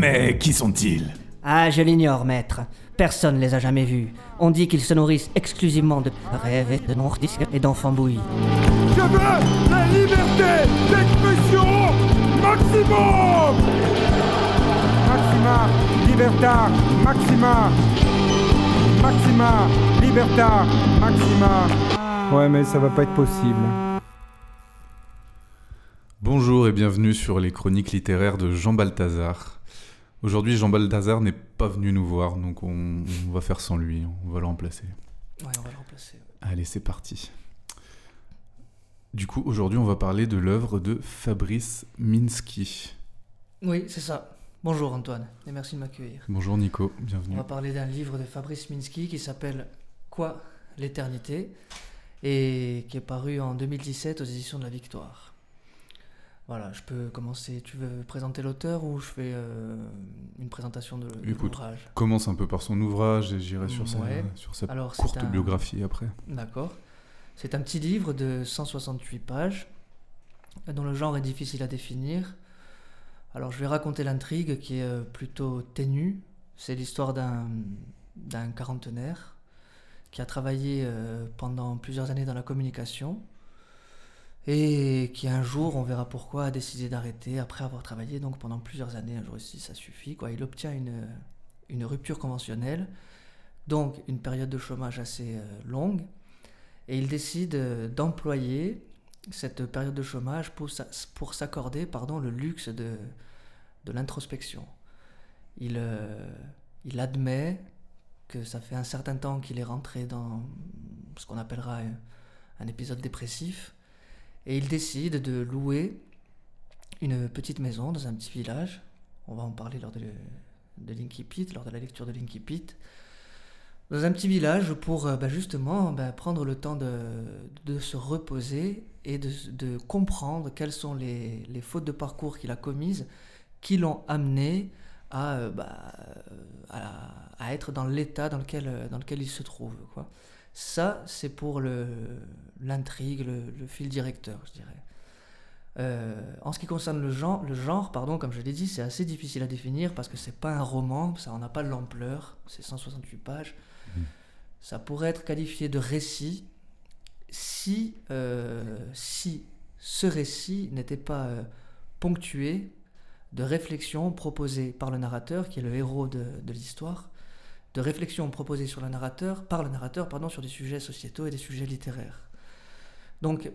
Mais qui sont-ils? Ah, je l'ignore, maître. Personne ne les a jamais vus. On dit qu'ils se nourrissent exclusivement de rêves et de nourrices et d'enfants bouillis. Je veux la liberté d'expression maximum Maxima, libertà, maxima Maxima, libertà, maxima Ouais, mais ça va pas être possible. Bonjour et bienvenue sur les chroniques littéraires de Jean Balthazar. Aujourd'hui, Jean Balthazar n'est pas venu nous voir, donc on, on va faire sans lui, on va le remplacer. Ouais, on va le remplacer. Allez, c'est parti. Du coup, aujourd'hui, on va parler de l'œuvre de Fabrice Minsky. Oui, c'est ça. Bonjour Antoine, et merci de m'accueillir. Bonjour Nico, On bienvenue. va parler d'un livre de Fabrice Minsky qui s'appelle Quoi l'éternité et qui est paru en 2017 aux éditions de la Victoire. Voilà, je peux commencer. Tu veux présenter l'auteur ou je fais euh, une présentation de, de Écoute. l'ouvrage? Commence un peu par son ouvrage et j'irai sur Ouais. sa, sur sa Alors, courte un- biographie après. D'accord. C'est un petit livre de 168 pages dont le genre est difficile à définir. Alors je vais raconter l'intrigue qui est euh, plutôt ténue. C'est l'histoire d'un d'un quarantenaire qui a travaillé euh, pendant plusieurs années dans la communication et qui un jour, on verra pourquoi, a décidé d'arrêter après avoir travaillé donc pendant plusieurs années. Un jour ici, ça suffit. Quoi. Il obtient une, rupture conventionnelle, donc une période de chômage assez euh, longue, et il décide euh, d'employer cette période de chômage pour, pour s'accorder pardon, le luxe de, de l'introspection. Il, euh, il admet que ça fait un certain temps qu'il est rentré dans ce qu'on appellera un épisode dépressif, et il décide de louer une petite maison dans un petit village. On va en parler lors de, lors de la lecture de Linky Pit. Dans un petit village pour euh, bah, justement bah, prendre le temps de, se reposer et de, comprendre quelles sont les, fautes de parcours qu'il a commises qui l'ont amené à, euh, bah, être dans l'état dans lequel, il se trouve. Ça, c'est pour le- l'intrigue, le, le fil directeur, je dirais. Euh, en ce qui concerne le genre, le genre pardon, comme je l'ai dit, c'est assez difficile à définir parce que c'est pas un roman, ça n'en a pas l'ampleur, c'est 168 pages. Mhm. Ça pourrait être qualifié de récit si, euh, si ce récit n'était pas euh, ponctué de réflexions proposées par le narrateur, qui est le héros de, de l'histoire, de réflexions proposées sur le narrateur, par le narrateur pardon, sur des sujets sociétaux et des sujets littéraires. Donc,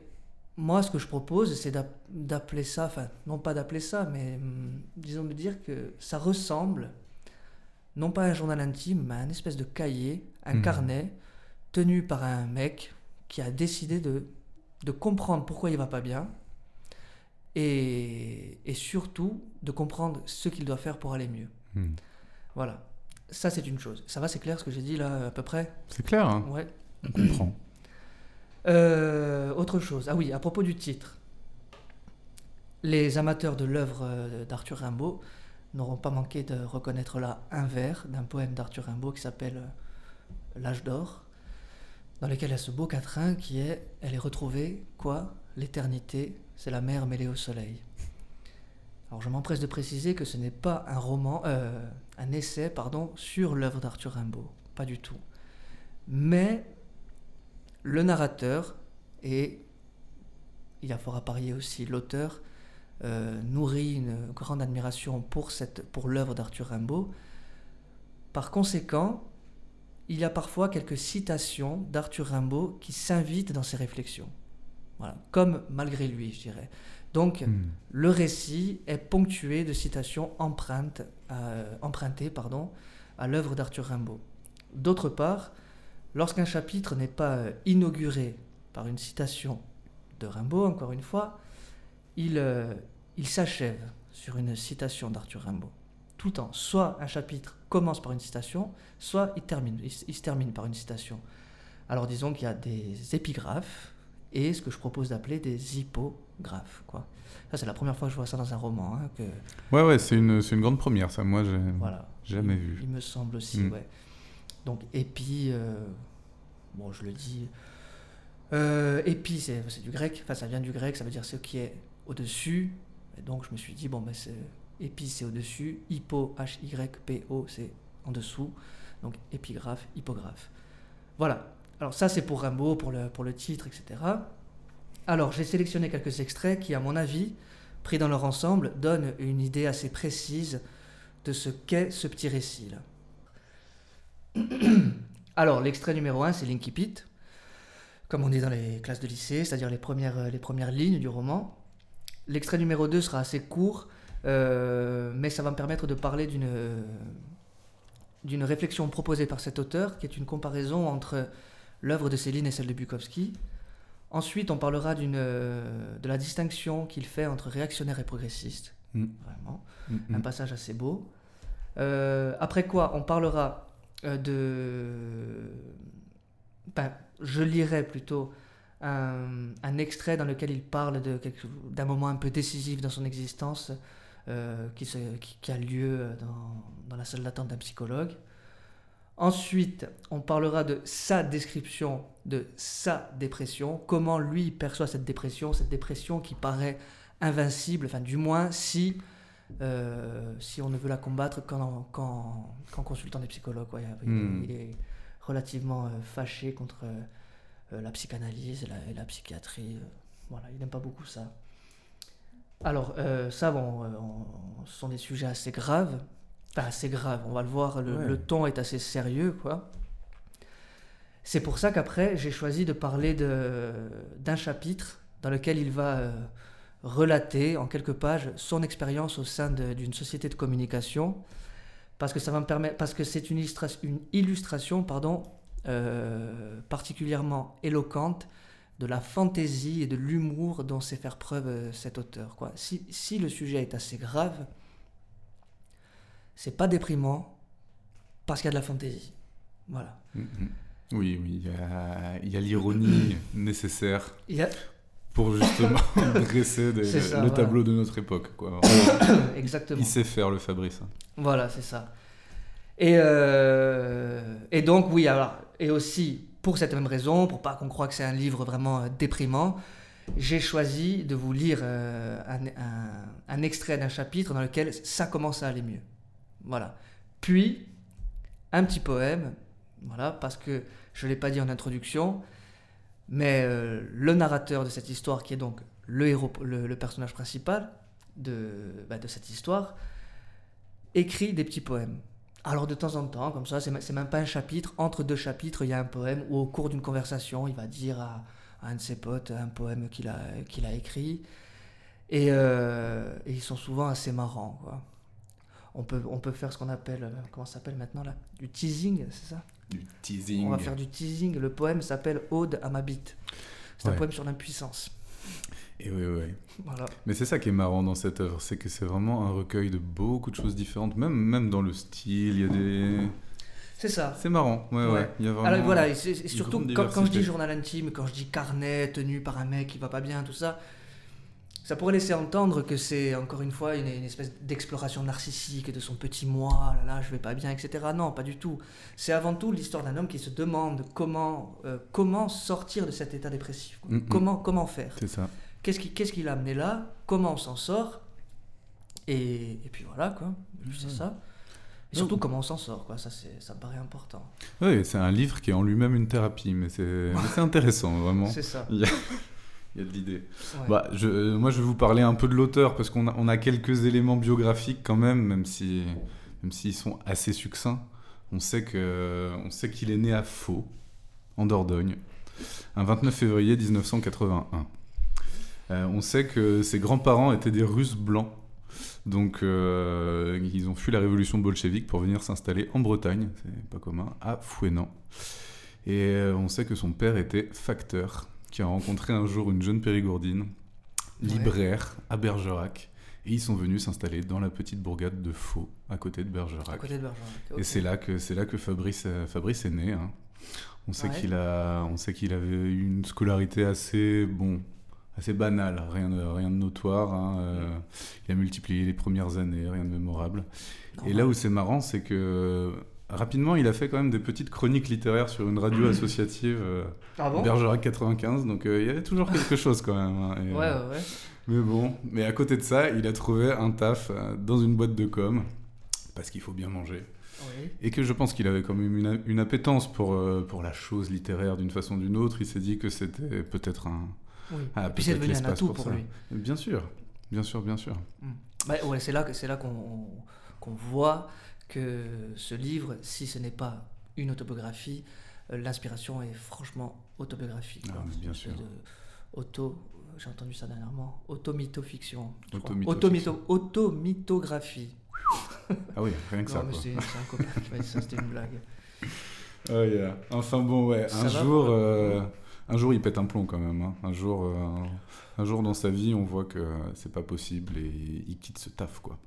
moi, ce que je propose, c'est d'app- d'appeler ça, enfin, non pas d'appeler ça, mais hum, disons de dire que ça ressemble, non pas à un journal intime, mais à un espèce de cahier, un Mhm. carnet, tenu par un mec qui a décidé de, de comprendre pourquoi il va pas bien, et, et surtout de comprendre ce qu'il doit faire pour aller mieux. Hmm. Voilà. Ça, c'est une chose. Ça va, c'est clair ce que j'ai dit là, à peu près C'est clair, hein Ouais. on comprend. Euh, autre chose. Ah oui, à propos du titre. Les amateurs de l'œuvre euh, d'Arthur Rimbaud n'auront pas manqué de reconnaître là un vers d'un poème d'Arthur Rimbaud qui s'appelle euh, L'âge d'or, dans lequel il y a ce beau quatrain qui est Elle est retrouvée, quoi? L'éternité, c'est la mer mêlée au soleil. Alors je m'empresse de préciser que ce n'est pas un roman, euh, un essai, pardon, sur l'œuvre d'Arthur Rimbaud, pas du tout. Mais le narrateur et il y a fort à parier aussi l'auteur euh, nourrit une grande admiration pour, cette, pour l'œuvre d'Arthur Rimbaud. Par conséquent, il y a parfois quelques citations d'Arthur Rimbaud qui s'invitent dans ses réflexions. Voilà, comme malgré lui, je dirais. Donc, Hmm. le récit est ponctué de citations empreintes, euh, empruntées pardon, à l'œuvre d'Arthur Rimbaud. D'autre part, lorsqu'un chapitre n'est pas euh, inauguré par une citation de Rimbaud, encore une fois, il, euh, il s'achève sur une citation d'Arthur Rimbaud. Tout le temps. Soit un chapitre commence par une citation, soit il, termine, il, s- il se termine par une citation. Alors disons qu'il y a des épigraphes et ce que je propose d'appeler des hippographes. Quoi. Ça, c'est la première fois que je vois ça dans un roman. hein, que, Ouais, ouais, c'est une, une grande première, ça. Moi, j'ai voilà. jamais il, vu. Il me semble aussi, Mm. ouais. Donc, épi, euh, bon, je le dis. Euh, épi, c'est c'est du grec, enfin, ça vient du grec, ça veut dire ce qui est au-dessus. Et donc, je me suis dit, bon, ben, c'est Épi, c'est au-dessus. Hypo, H-Y-P-O, c'est en dessous. Donc épigraphe, hypographe. Voilà. Alors ça, c'est pour Rimbaud, pour le, pour le titre, etc. Alors, j'ai sélectionné quelques extraits qui, à mon avis, pris dans leur ensemble, donnent une idée assez précise de ce qu'est ce petit récit. Là. Alors, l'extrait numéro 1, c'est l'Inkipit, comme on dit dans les classes de lycée, c'est-à-dire les premières, les premières lignes du roman. L'extrait numéro 2 sera assez court, euh, mais ça va me permettre de parler d'une d'une réflexion proposée par cet auteur, qui est une comparaison entre l'œuvre de Céline et celle de Bukowski. Ensuite, on parlera d'une de la distinction qu'il fait entre réactionnaire et progressiste. Mm. Vraiment, Mm, un mm. passage assez beau. Euh, après quoi, on parlera euh, de... Ben, je lirai plutôt un, un extrait dans lequel il parle d'un moment un peu décisif dans son existence euh, qui, se- qui- qui a lieu dans, dans la salle d'attente d'un psychologue. Ensuite, on parlera de sa description de sa dépression, comment lui perçoit cette dépression, cette dépression qui paraît invincible, enfin du moins si, euh, si on ne veut la combattre qu'en, consultant des psychologues. Il, Hmm. il est relativement euh, fâché contre euh, la psychanalyse et la, et la psychiatrie. voilà, il n'aime pas beaucoup ça. Alors, ça, bon, on- ce sont des sujets assez graves. Enfin, assez graves, on va le voir, le, Ouais. le ton est assez sérieux, quoi. C'est pour ça qu'après, j'ai choisi de parler d'un chapitre dans lequel il va euh, relater en quelques pages son expérience au sein d'une société de communication, parce que ça va me permettre, parce que c'est une, illustra- une illustration, pardon, euh, particulièrement éloquente de la fantaisie et de l'humour dont sait faire preuve euh, cet auteur. Quoi. Si, si le sujet est assez grave, c'est pas déprimant parce qu'il y a de la fantaisie. Voilà. Mm, mm. Oui, oui, il y a, l'ironie nécessaire pour justement dresser des- C'est ça, le voilà. tableau de notre époque. Quoi. Exactement. Il sait faire le Fabrice. hein. Voilà, c'est ça. Et, euh, et donc, oui, alors, et aussi, pour cette même raison, pour pas qu'on croie que c'est un livre vraiment euh, déprimant, j'ai choisi de vous lire euh, un, un- un extrait d'un chapitre dans lequel ça commence à aller mieux. Voilà. Puis, un petit poème, voilà, parce que je ne l'ai pas dit en introduction, mais euh, le narrateur de cette histoire, qui est donc le héros, le, personnage principal de, bah, de cette histoire, écrit des petits poèmes. Alors de temps en temps, comme ça, c'est même pas un chapitre, entre deux chapitres, il y a un poème, ou au cours d'une conversation, il va dire à, un de ses potes un poème qu'il a, a écrit. Et, euh, et ils sont souvent assez marrants. Quoi. On, peut, on peut faire ce qu'on appelle, euh, comment ça s'appelle maintenant là? Du teasing, c'est ça? Du teasing. On va faire du teasing. Le poème s'appelle Ode à ma bite. C'est un poème sur l'impuissance. Et oui, oui. Voilà. Mais c'est ça qui est marrant dans cette œuvre, c'est que c'est vraiment un recueil de beaucoup de choses différentes, même, même dans le style, il y a des... C'est ça. C'est marrant, ouais, ouais. Ouais. Il y a vraiment... Alors voilà, et surtout quand, quand je dis journal intime, quand je dis carnet tenu par un mec qui va pas bien, tout ça, ça pourrait laisser entendre que c'est encore une fois une, une espèce d'exploration narcissique de son petit moi, là là, je vais pas bien, etc. Non, pas du tout. C'est avant tout l'histoire d'un homme qui se demande comment, euh, comment sortir de cet état dépressif. Mm, mm. Comment, comment faire C'est ça. Qu'est-ce qui, qu'est-ce qui l'a amené là? Comment on s'en sort? Et, et puis voilà, quoi. Puis c'est ça. Et surtout, comment on s'en sort, quoi. Ça, ça me paraît important. Oui, c'est un livre qui est en lui-même une thérapie, mais c'est mais c'est intéressant, vraiment. C'est ça. Il y a, de l'idée. Ouais. Bah, je, euh, moi, je vais vous parler un peu de l'auteur, parce qu'on a, on a quelques éléments biographiques quand même, même si même s'ils sont assez succincts. On sait que on sait qu'il est né à Faux, en Dordogne, un 29 février 1981. Euh, on sait que ses grands-parents étaient des Russes blancs. Donc, euh, ils ont fui la révolution bolchevique pour venir s'installer en Bretagne, c'est pas commun, à Fouesnant. Et on sait que son père était facteur, qui a rencontré un jour une jeune périgourdine, libraire, à Bergerac. Et ils sont venus s'installer dans la petite bourgade de Faux, à côté de Bergerac. À côté de Bergerac. Et c'est là que c'est là que Fabrice euh, Fabrice est né. hein. On sait Ouais. qu'il a on sait qu'il avait une scolarité assez bon assez banale, rien de rien de notoire. hein, euh, il a multiplié les premières années, rien de mémorable. Et là où c'est marrant, c'est que rapidement, il a fait quand même des petites chroniques littéraires sur une radio associative, euh, Ah bon? Bergerac 95, donc euh, il y avait toujours quelque chose quand même. hein, et, Ouais, euh, ouais, ouais. Mais bon, mais à côté de ça, il a trouvé un taf euh, dans une boîte de com, parce qu'il faut bien manger. Oui. Et que je pense qu'il avait quand même une, une appétence pour, euh, pour la chose littéraire d'une façon ou d'une autre. Il s'est dit que c'était peut-être un. oui. Ah, Et puis c'est devenu un atout pour pour, ça. lui. Bien sûr, bien sûr, bien sûr. Bah, ouais, c'est là, que- c'est là qu'on qu'on voit que ce livre, si ce n'est pas une autobiographie, euh, l'inspiration est franchement autobiographique. Ah, bien sûr. de auto, j'ai entendu ça dernièrement, automythofiction. je crois. Automythofiction. Automytho- Automythographie. Ah oui, rien que Non, ça. c'est un copain qui m'a dit ça, c'était une blague. Oh, yeah. Enfin bon, ouais, Ça un jour, euh, un jour, il pète un plomb quand même. hein. Un jour, euh, un jour dans sa vie, on voit que c'est pas possible et il quitte ce taf, quoi.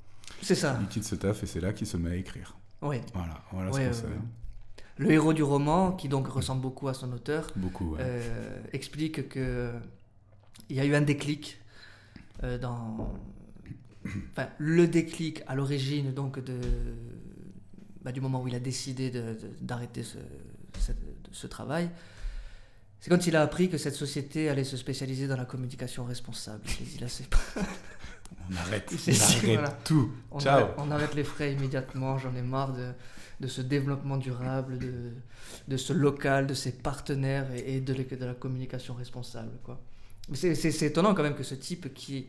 C'est ça, Il quitte ce taf et c'est là qu'il se met à écrire. oui. Voilà, voilà Ouais, ce qu'on ouais. Le héros du roman, qui donc ressemble beaucoup à son auteur, Beaucoup, ouais. euh, explique que il y a eu un déclic euh, dans enfin le déclic à l'origine donc de bah, du moment où il a décidé d'arrêter ce, travail c'est quand il a appris que cette société allait se spécialiser dans la communication responsable. Il c'est pas- On arrête, c'est- on arrête voilà. tout. on, Ciao. arrête, on arrête les frais immédiatement, j'en ai marre de, de ce développement durable, de, de ce local, de ses partenaires et, et de, la- de la communication responsable. Quoi. C'est, étonnant quand même que ce type qui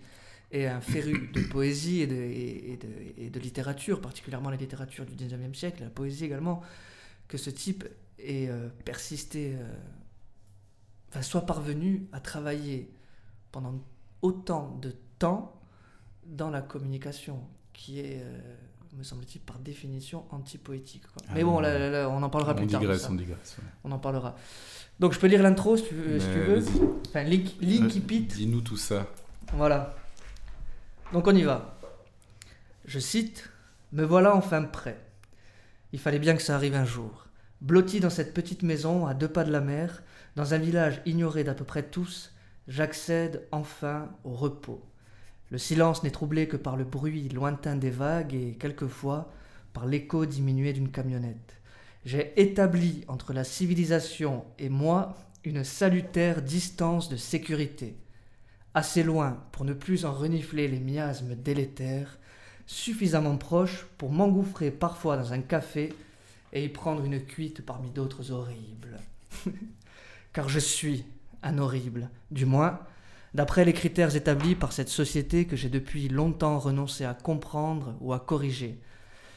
est un féru de poésie et de, et, et de, et de littérature, particulièrement la littérature du 19e siècle, la poésie également, que ce type ait euh, persisté, euh, enfin, soit parvenu à travailler pendant autant de temps dans la communication, qui est, euh, me semble-t-il, par définition anti-poétique. Ah Mais bon, non. là, là, là, on en parlera on plus tard. digresse, ça. on digresse. ouais. On en parlera. Donc je peux lire l'intro si tu veux. si tu veux. Enfin, link, Linky Pit. Dis-nous tout ça. Voilà. Donc on y va. Je cite Me voilà enfin prêt. Il fallait bien que ça arrive un jour. Blotti dans cette petite maison à deux pas de la mer, dans un village ignoré d'à peu près tous, j'accède enfin au repos. Le silence n'est troublé que par le bruit lointain des vagues et quelquefois par l'écho diminué d'une camionnette. J'ai établi entre la civilisation et moi une salutaire distance de sécurité assez loin pour ne plus en renifler les miasmes délétères, suffisamment proche pour m'engouffrer parfois dans un café et y prendre une cuite parmi d'autres horribles. Car je suis un horrible, du moins, d'après les critères établis par cette société que j'ai depuis longtemps renoncé à comprendre ou à corriger.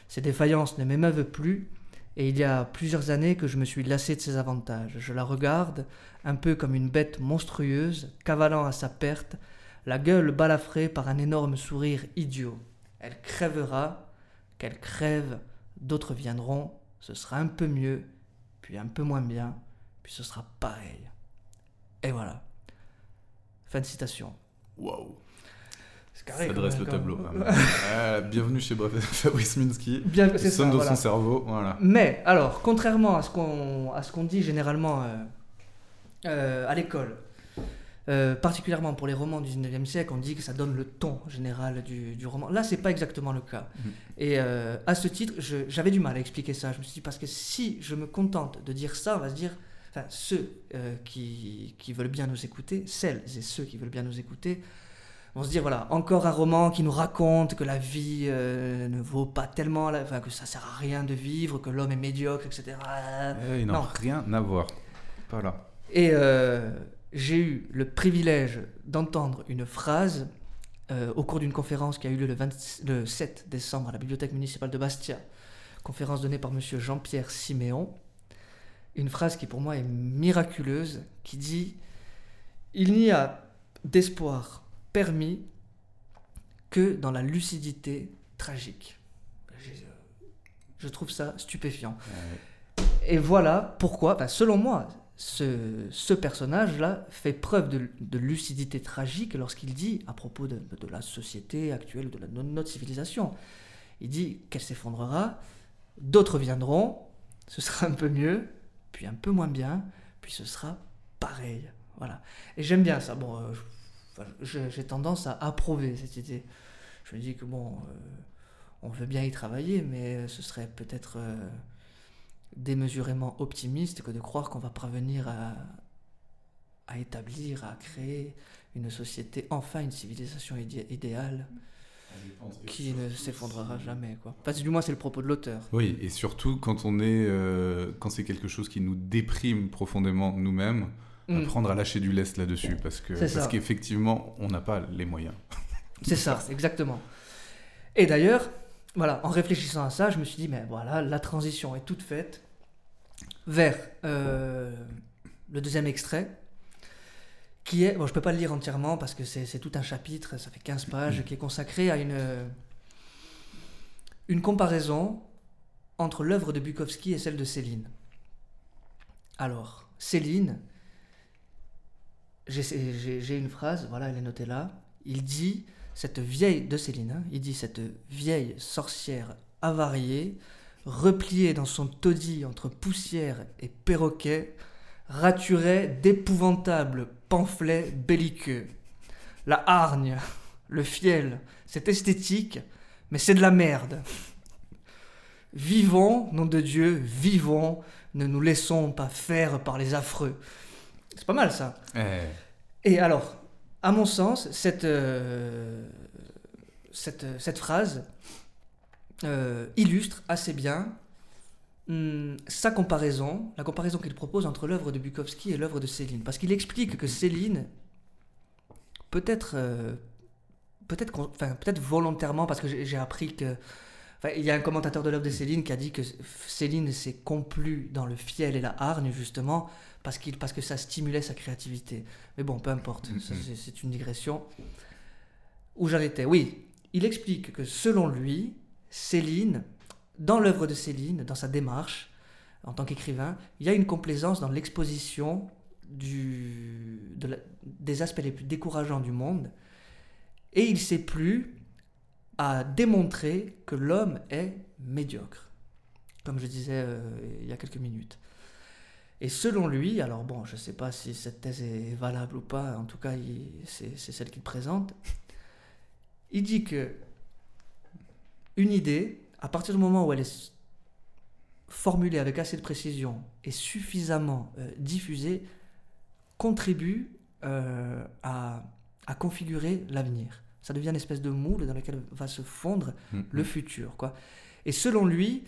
Ces défaillances ne m'émeuvent plus, et il y a plusieurs années que je me suis lassé de ses avantages. Je la regarde, un peu comme une bête monstrueuse, cavalant à sa perte, la gueule balafrée par un énorme sourire idiot. Elle crèvera, qu'elle crève, d'autres viendront, ce sera un peu mieux, puis un peu moins bien, puis ce sera pareil. Et voilà. Fin de citation. Waouh. Carré. Ça dresse le tableau. bienvenue chez Fabrice Minsky. Bien, c'est ça, de voilà. son cerveau, voilà. Mais, alors, contrairement à ce qu'on à ce qu'on dit généralement euh, euh, à l'école, euh, particulièrement pour les romans du 19e siècle, on dit que ça donne le ton général du, du roman. Là, c'est pas exactement le cas. Mhm. Et à ce titre, j'avais du mal à expliquer ça. Je me suis dit, parce que si je me contente de dire ça, on va se dire, enfin, ceux euh, qui, qui veulent bien nous écouter, celles et ceux qui veulent bien nous écouter, vont se dire, voilà, encore un roman qui nous raconte que la vie euh, ne vaut pas tellement, la- enfin, que ça sert à rien de vivre, que l'homme est médiocre, etc. Eh, il n'a non. rien à voir. Pas là. Et euh, j'ai eu le privilège d'entendre une phrase euh, au cours d'une conférence qui a eu lieu le, 20 le 7 décembre à la bibliothèque municipale de Bastia, conférence donnée par monsieur Jean-Pierre Siméon. Une phrase qui pour moi est miraculeuse, qui dit Il n'y a d'espoir permis que dans la lucidité tragique. Je trouve ça stupéfiant. Et voilà pourquoi, enfin, selon moi, ce, ce personnage-là fait preuve de, de lucidité tragique lorsqu'il dit, à propos de, de la société actuelle, de, la, de notre civilisation, il dit qu'elle s'effondrera, d'autres viendront, ce sera un peu mieux, puis un peu moins bien, puis ce sera pareil. Voilà. Et j'aime bien ça. Bon, euh, j'ai tendance à approuver cette idée. Je me dis que bon, euh, on veut bien y travailler, mais ce serait peut-être... euh, démesurément optimiste que de croire qu'on va parvenir à, établir, à créer une société, enfin une civilisation idé- idéale qui ne s'effondrera jamais. Quoi. Enfin, du moins, c'est le propos de l'auteur. Oui, et surtout quand on est, euh, quand c'est quelque chose qui nous déprime profondément nous-mêmes, Mm. apprendre à lâcher du lest là-dessus, parce que parce qu'effectivement, on n'a pas les moyens. C'est ça, exactement. Et d'ailleurs, voilà, en réfléchissant à ça, je me suis dit, mais voilà, la transition est toute faite vers euh, le deuxième extrait, qui est, bon, je peux pas le lire entièrement parce que c'est tout un chapitre, ça fait 15 pages, qui est consacré à une, une comparaison entre l'œuvre de Bukowski et celle de Céline. Alors, Céline, j'ai une phrase, voilà, elle est notée là. Il dit, cette vieille, de Céline, hein, il dit, cette vieille sorcière avariée, repliée dans son taudis entre poussière et perroquet, raturait d'épouvantables pamphlets belliqueux. La hargne, le fiel, c'est esthétique, mais c'est de la merde. Vivons, nom de Dieu, vivons, ne nous laissons pas faire par les affreux. C'est pas mal ça. Eh, Et alors, à mon sens, cette, euh, cette, cette phrase euh, illustre assez bien hum, sa comparaison, la comparaison qu'il propose entre l'œuvre de Bukowski et l'œuvre de Céline. Parce qu'il explique que Céline, peut-être euh, peut-être enfin, peut-être volontairement, parce que j'ai appris que... enfin, il y a un commentateur de l'œuvre de Céline qui a dit que Céline s'est complu dans le fiel et la hargne, justement, parce, qu'il, parce que ça stimulait sa créativité. Mais bon, peu importe, Mhm. ça, c'est, une digression. Où j'arrêtais? Oui, il explique que selon lui, Céline, dans l'œuvre de Céline, dans sa démarche, en tant qu'écrivain, il y a une complaisance dans l'exposition des aspects les plus décourageants du monde, et il s'est plu à démontrer que l'homme est médiocre, comme je disais euh, il y a quelques minutes. Et selon lui, alors bon, je ne sais pas si cette thèse est valable ou pas, en tout cas, c'est celle qu'il présente, il dit que une idée, à partir du moment où elle est formulée avec assez de précision et suffisamment euh, diffusée, contribue euh, à, à configurer l'avenir. Ça devient une espèce de moule dans lequel va se fondre mm, le futur. Quoi. Et selon lui,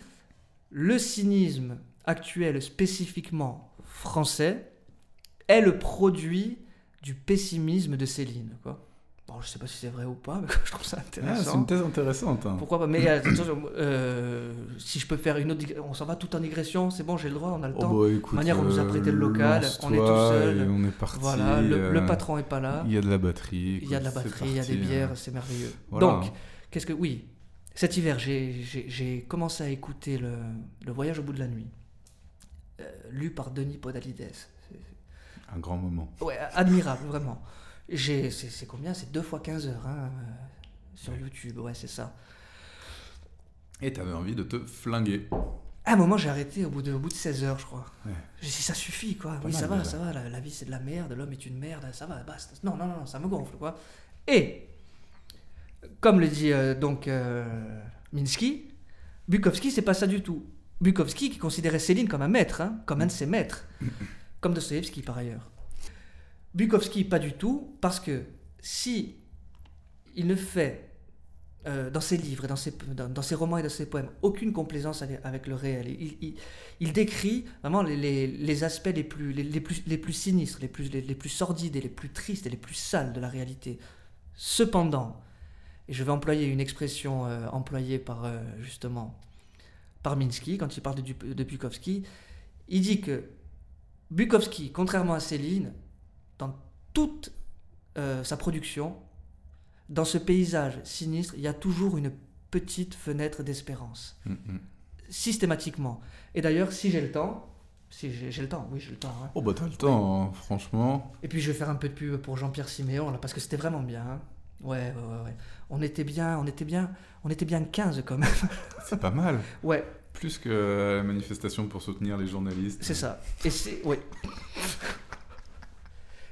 le cynisme actuel spécifiquement français est le produit du pessimisme de Céline. Quoi. Bon, je sais pas si c'est vrai ou pas, mais je trouve ça Ah, c'est intéressant. une thèse intéressante. hein. Pourquoi pas Mais euh, euh, si je peux faire une autre, on s'en va tout en digression, c'est bon, j'ai le droit, on a le Oh, temps. bah, écoute, manière, on nous a euh, prêté le local, on est tout seul. on est parti. voilà, le, le euh, patron est pas là. Il y a de la batterie. Il y a de la c'est batterie, il y a des parti, bières, hein. c'est merveilleux. Voilà. Donc, qu'est-ce que. Oui, cet hiver, j'ai- commencé à écouter le, le Voyage au bout de la nuit, euh, lu par Denis Podalides. C'est- Un grand moment. Ouais, admirable, vraiment. J'ai- C'est c'est combien? C'est 2 fois 15 heures hein, euh, sur Ouais. YouTube, ouais, c'est ça. Et t'avais envie de te flinguer. À un moment, j'ai arrêté au bout, de, au bout de 16 heures, je crois. Ouais. J'ai dit, ça suffit, quoi. Pas oui, mal, ça va, déjà. ça va, la, la vie c'est de la merde, l'homme est une merde, ça va, basta. Non, non, non, ça me gonfle, quoi. Et, comme le dit euh, donc euh, Minsky, Bukowski, c'est pas ça du tout. Bukowski qui considérait Céline comme un maître, hein, comme un de ses maîtres, comme Dostoevsky par ailleurs. Bukowski, pas du tout, parce que si il ne fait euh, dans ses livres, dans ses, dans, ses romans et dans ses poèmes, aucune complaisance avec, le réel. Il, décrit vraiment les, aspects les plus, les, plus, les plus sinistres, les plus, les, plus sordides et les plus tristes et les plus sales de la réalité. Cependant, et je vais employer une expression euh, employée par euh, justement par Minsky quand il parle de, de Bukowski, il dit que Bukowski, contrairement à Céline, dans toute euh, sa production, dans ce paysage sinistre, il y a toujours une petite fenêtre d'espérance, Mm, mm. systématiquement. Et d'ailleurs, si j'ai le temps, si j'ai le temps, oui, j'ai le temps. hein. Oh bah t'as le temps, hein, franchement. Et puis je vais faire un peu de pub pour Jean-Pierre Siméon là, parce que c'était vraiment bien. hein. Ouais, ouais, ouais, ouais. On était bien, on était bien, on était bien 15 quand même. C'est pas mal. Ouais, Plus que la manifestation pour soutenir les journalistes. c'est ça. Et c'est, ouais.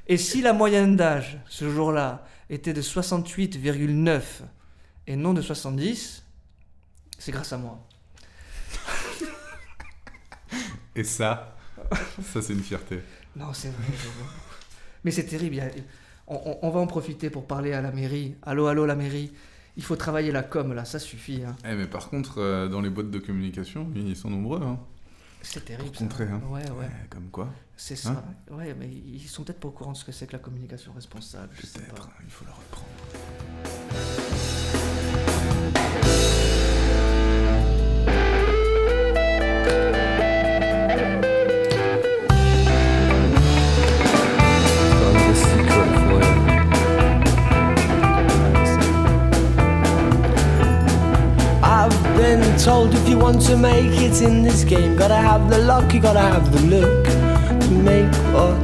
Et si la moyenne d'âge ce jour-là était de 68,9 et non de 70, c'est grâce à moi. Et ça, ça c'est une fierté. Non, c'est vrai. Mais c'est terrible. On, on- on va en profiter pour parler à la mairie. Allô, allô, la mairie. Il faut travailler la com, là, ça suffit. hein. Eh, mais par contre, euh, dans les boîtes de communication, ils sont nombreux. Hein. C'est terrible. Pour ça. contrer, hein. Ouais, ouais. Eh, comme quoi, C'est ça. ouais, mais ils sont peut-être pas au courant de ce que c'est que la communication responsable. Je sais peut-être, pas. il faut leur reprendre. Told if you want to make it in this game, gotta have the luck, you gotta have the look make what.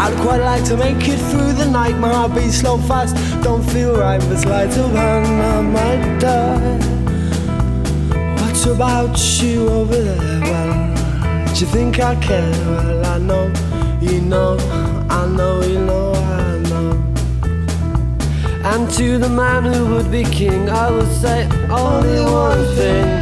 I'd quite like to make it through the night. My heart beats slow fast, don't feel right, but sleight of hand, I might die. What about you over there? Well, do you think I care? Well, I know, you know, I know, you know, I know. And to the man who would be king, I would say only one thing.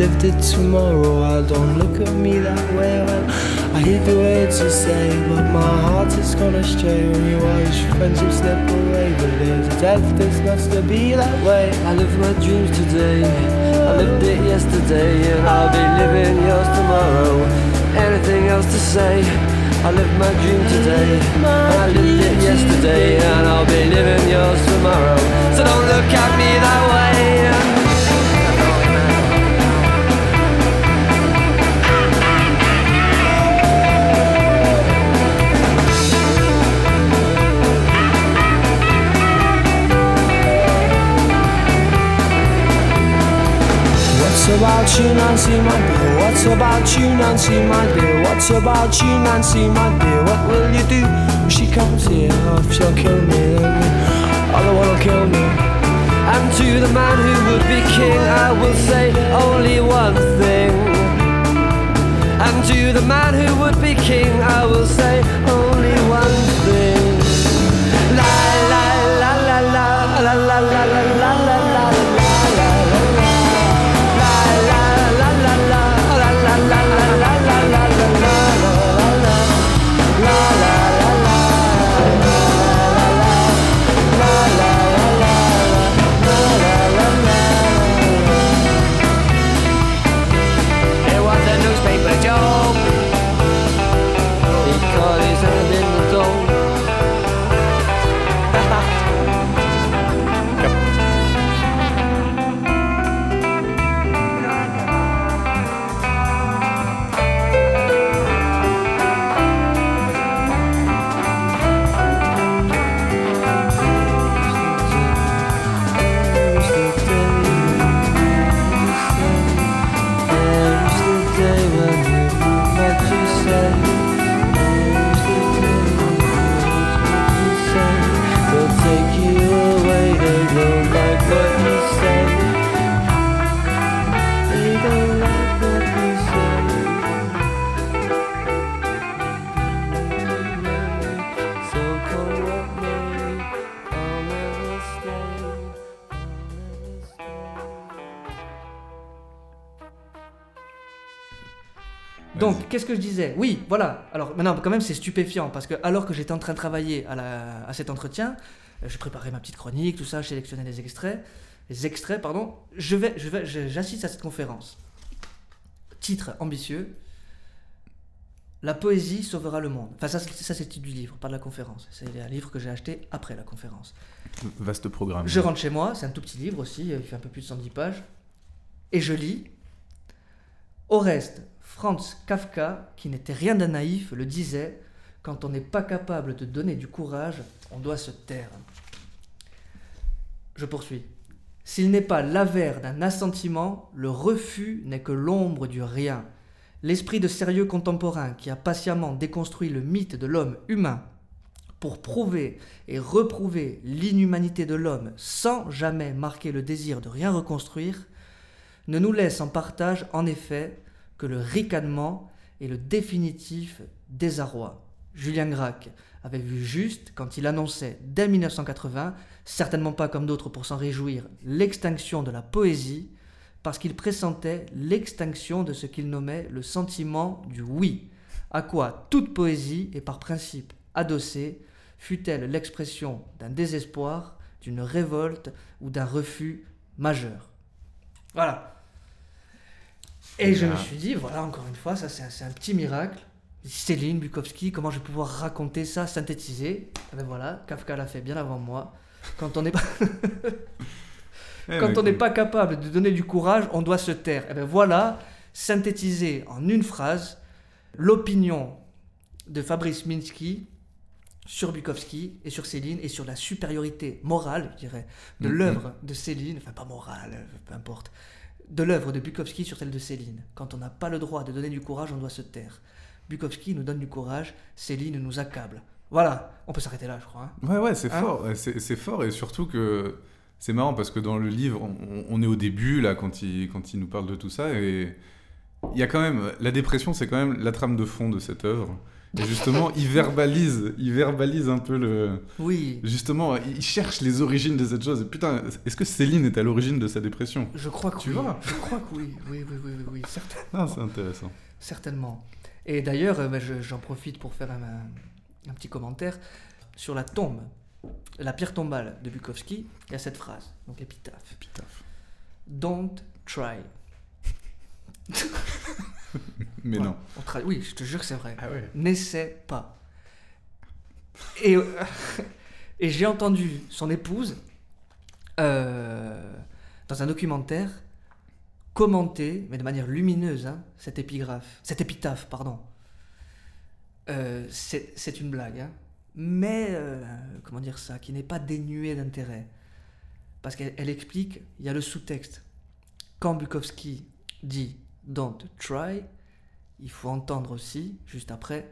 it tomorrow. I don't look at me that way I hear the words you say, but my heart is gone astray when you watch friendship slip away. But there's a death that's not to be that way. I live my dreams today, I lived it yesterday and I'll be living yours tomorrow. Anything else to say? I lived my dream today, I lived it yesterday, and I'll be living yours tomorrow. So don't look at me that way. About you, Nancy, my dear? What's about you, Nancy, my dear? What's about you, Nancy, my dear? What will you do when she comes here? Oh, she'll kill me, then the other one will kill me. And to the man who would be king, I will say only one thing. And to the man who would be king, I will say only que je disais Oui, voilà. Alors, maintenant, quand même, c'est stupéfiant parce que, alors que j'étais en train de travailler à, la- à cet entretien, euh, je préparais ma petite chronique, tout ça, je sélectionnais les extraits, les extraits, pardon. Je vais, je vais, j'assiste à cette conférence. Titre ambitieux La poésie sauvera le monde. Enfin, ça, c'est- ça c'est le titre du livre, pas de la conférence. C'est un livre que j'ai acheté après la conférence. Vaste programme. Je rentre chez moi, c'est un tout petit livre aussi, il fait un peu plus de 110 pages, et je lis. Au reste, Franz Kafka, qui n'était rien d'un naïf, le disait Quand on n'est pas capable de donner du courage, on doit se taire. Je poursuis. S'il n'est pas l'avers d'un assentiment, le refus n'est que l'ombre du rien. L'esprit de sérieux contemporain qui a patiemment déconstruit le mythe de l'homme humain pour prouver et reprouver l'inhumanité de l'homme sans jamais marquer le désir de rien reconstruire, ne nous laisse en partage en effet que le ricanement et le définitif désarroi. Julien Gracq avait vu juste quand il annonçait dès 1980, certainement pas comme d'autres pour s'en réjouir, l'extinction de la poésie, parce qu'il pressentait l'extinction de ce qu'il nommait le sentiment du oui, à quoi toute poésie est par principe adossée, fût-elle l'expression d'un désespoir, d'une révolte ou d'un refus majeur. Voilà. Et je me suis dit, voilà, encore une fois, ça c'est un, petit miracle. Céline Bukowski, comment je vais pouvoir raconter ça, synthétiser Eh ben voilà, Kafka l'a fait bien avant moi. Quand on n'est pas, Eh, quand mais on n'est pas capable de donner du courage, on doit se taire. Et bien voilà, synthétiser en une phrase l'opinion de Fabrice Minsky sur Bukowski et sur Céline et sur la supériorité morale, je dirais, de Mhm. l'œuvre de Céline, enfin pas morale, peu importe, de l'œuvre de Bukowski sur celle de Céline. Quand on n'a pas le droit de donner du courage, on doit se taire. Bukowski nous donne du courage, Céline nous accable. Voilà, on peut s'arrêter là, je crois. hein. Ouais, ouais, c'est Hein fort. C'est fort et surtout que c'est marrant parce que dans le livre, on, on est au début, là, quand il, quand il nous parle de tout ça. Et il y a quand même. La dépression, c'est quand même la trame de fond de cette œuvre. Et justement, il verbalise, il verbalise un peu le. Oui, Justement, il cherche les origines de cette chose. Et putain, est-ce que Céline est à l'origine de sa dépression? Je crois que Tu oui. vois? Je crois que oui, oui, oui, oui, oui, oui, certain- Ah, c'est intéressant. certainement. Et d'ailleurs, euh, bah, je- j'en profite pour faire un, petit commentaire sur la tombe, la pierre tombale de Bukowski. Il y a cette phrase, donc l'épitaphe. Épitaphe. Don't try. Mais non. On tra- Oui, je te jure que c'est vrai. Ah ouais. N'essaie pas. Et, euh, et j'ai entendu son épouse, euh, dans un documentaire, commenter, mais de manière lumineuse, hein, cette épigraphe, cette épitaphe, pardon. Euh, c'est c'est une blague, hein, mais euh, comment dire ça, qui n'est pas dénuée d'intérêt. Parce qu'elle elle explique, il y a le sous-texte. Quand Bukowski dit Don't try, il faut entendre aussi, juste après,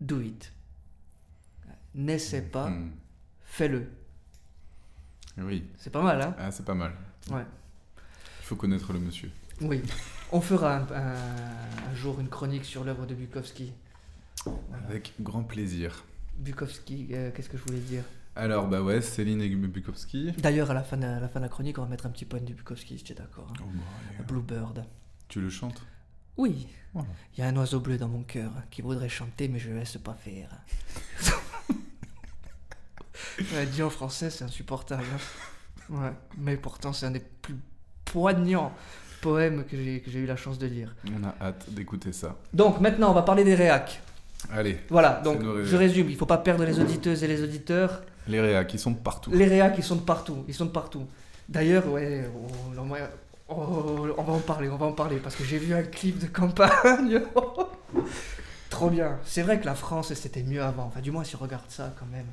Do it. N'essaie pas, Hmm. fais-le. Oui. C'est pas mal, hein Ah, c'est pas mal. Ouais. Il faut connaître le monsieur. Oui. On fera un, un- un jour une chronique sur l'œuvre de Bukowski. Voilà. Avec grand plaisir. Bukowski, euh, qu'est-ce que je voulais dire? Alors, bah ouais, Céline et Bukowski. D'ailleurs, à la, fin de, à la fin de la chronique, on va mettre un petit poème de Bukowski, si tu es d'accord. hein. Oh, allez. Bluebird. Tu le chantes? Oui. Voilà. Il y a un oiseau bleu dans mon cœur qui voudrait chanter, mais je ne laisse pas faire. Ouais, dit en français, c'est insupportable. hein. Ouais. Mais pourtant, c'est un des plus poignants poèmes que j'ai eu la chance de lire. On a hâte d'écouter ça. Donc maintenant, on va parler des réacs. Allez, Voilà, donc je résume, il faut pas perdre les auditeuses et les auditeurs. les réacs, ils sont partout. Les réacs, ils sont de partout, ils sont de partout. D'ailleurs, ouais, on, oh, on va en parler, on va en parler, parce que j'ai vu un clip de campagne. Trop bien. C'est vrai que la France, c'était mieux avant. Enfin, du moins, si on regarde ça quand même.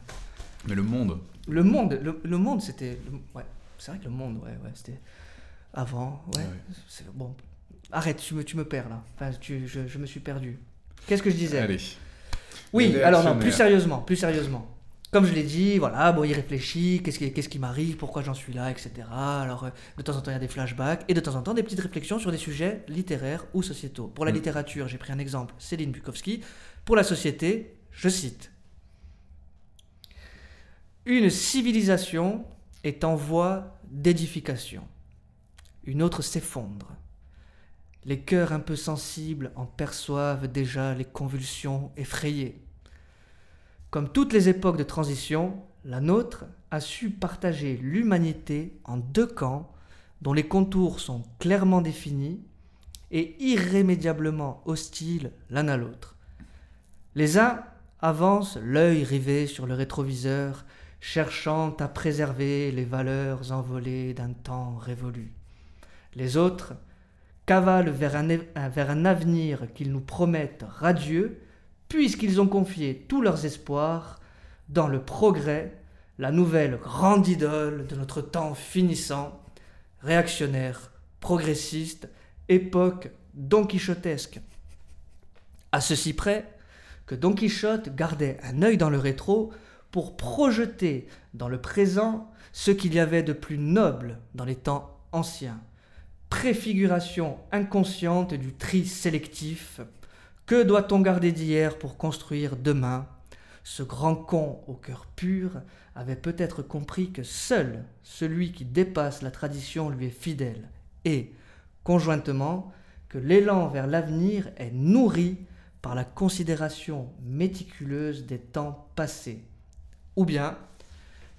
Mais le monde, Le monde, le, le monde, c'était... le- Ouais, c'est vrai que le monde, ouais, ouais, c'était... Avant, ouais. Ouais. c'est Bon, arrête, tu me, tu me perds, là. Enfin, tu, je, je me suis perdu. Qu'est-ce que je disais? Allez. Oui, alors non, plus sérieusement, plus sérieusement. Comme je l'ai dit, voilà, bon, il réfléchit, qu'est-ce qui, qu'est-ce qui m'arrive, pourquoi j'en suis là, etc. Alors, euh, de temps en temps, il y a des flashbacks, et de temps en temps, des petites réflexions sur des sujets littéraires ou sociétaux. Pour la Mm. littérature, j'ai pris un exemple, Céline Bukowski. Pour la société, je cite. Une civilisation est en voie d'édification. Une autre s'effondre. Les cœurs un peu sensibles en perçoivent déjà les convulsions effrayées. Comme toutes les époques de transition, la nôtre a su partager l'humanité en deux camps dont les contours sont clairement définis et irrémédiablement hostiles l'un à l'autre. Les uns avancent l'œil rivé sur le rétroviseur, cherchant à préserver les valeurs envolées d'un temps révolu. Les autres cavalent vers un, vers un avenir qu'ils nous promettent radieux, puisqu'ils ont confié tous leurs espoirs dans le progrès, la nouvelle grande idole de notre temps finissant, réactionnaire, progressiste, époque don quichotesque. À ceci près que Don Quichotte gardait un œil dans le rétro pour projeter dans le présent ce qu'il y avait de plus noble dans les temps anciens. Préfiguration inconsciente du tri sélectif. Que doit-on garder d'hier pour construire demain? Ce grand con au cœur pur avait peut-être compris que seul celui qui dépasse la tradition lui est fidèle. Et, conjointement, que l'élan vers l'avenir est nourri par la considération méticuleuse des temps passés. Ou bien,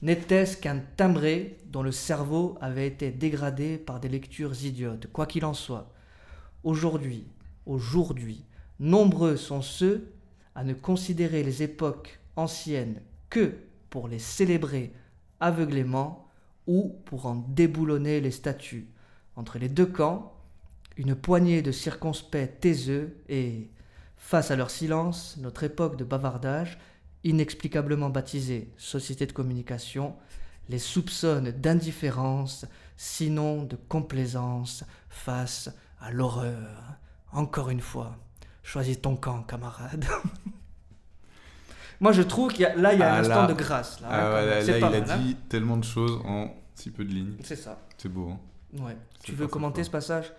n'était-ce qu'un timbré dont le cerveau avait été dégradé par des lectures idiotes? Quoi qu'il en soit, aujourd'hui, aujourd'hui, nombreux sont ceux à ne considérer les époques anciennes que pour les célébrer aveuglément ou pour en déboulonner les statues. Entre les deux camps, une poignée de circonspects taiseux et, face à leur silence, notre époque de bavardage, inexplicablement baptisée société de communication, les soupçonne d'indifférence, sinon de complaisance face à l'horreur. Encore une fois, choisis ton camp, camarade. Moi, je trouve qu'il y a, là, il y a Ah, un là. instant de grâce. Là, Ah hein, ouais, quand même. là, C'est là, pas il a mal, hein. dit tellement de choses en si peu de lignes. C'est ça. C'est beau. hein. Ouais. Tu veux commenter fort. ce passage?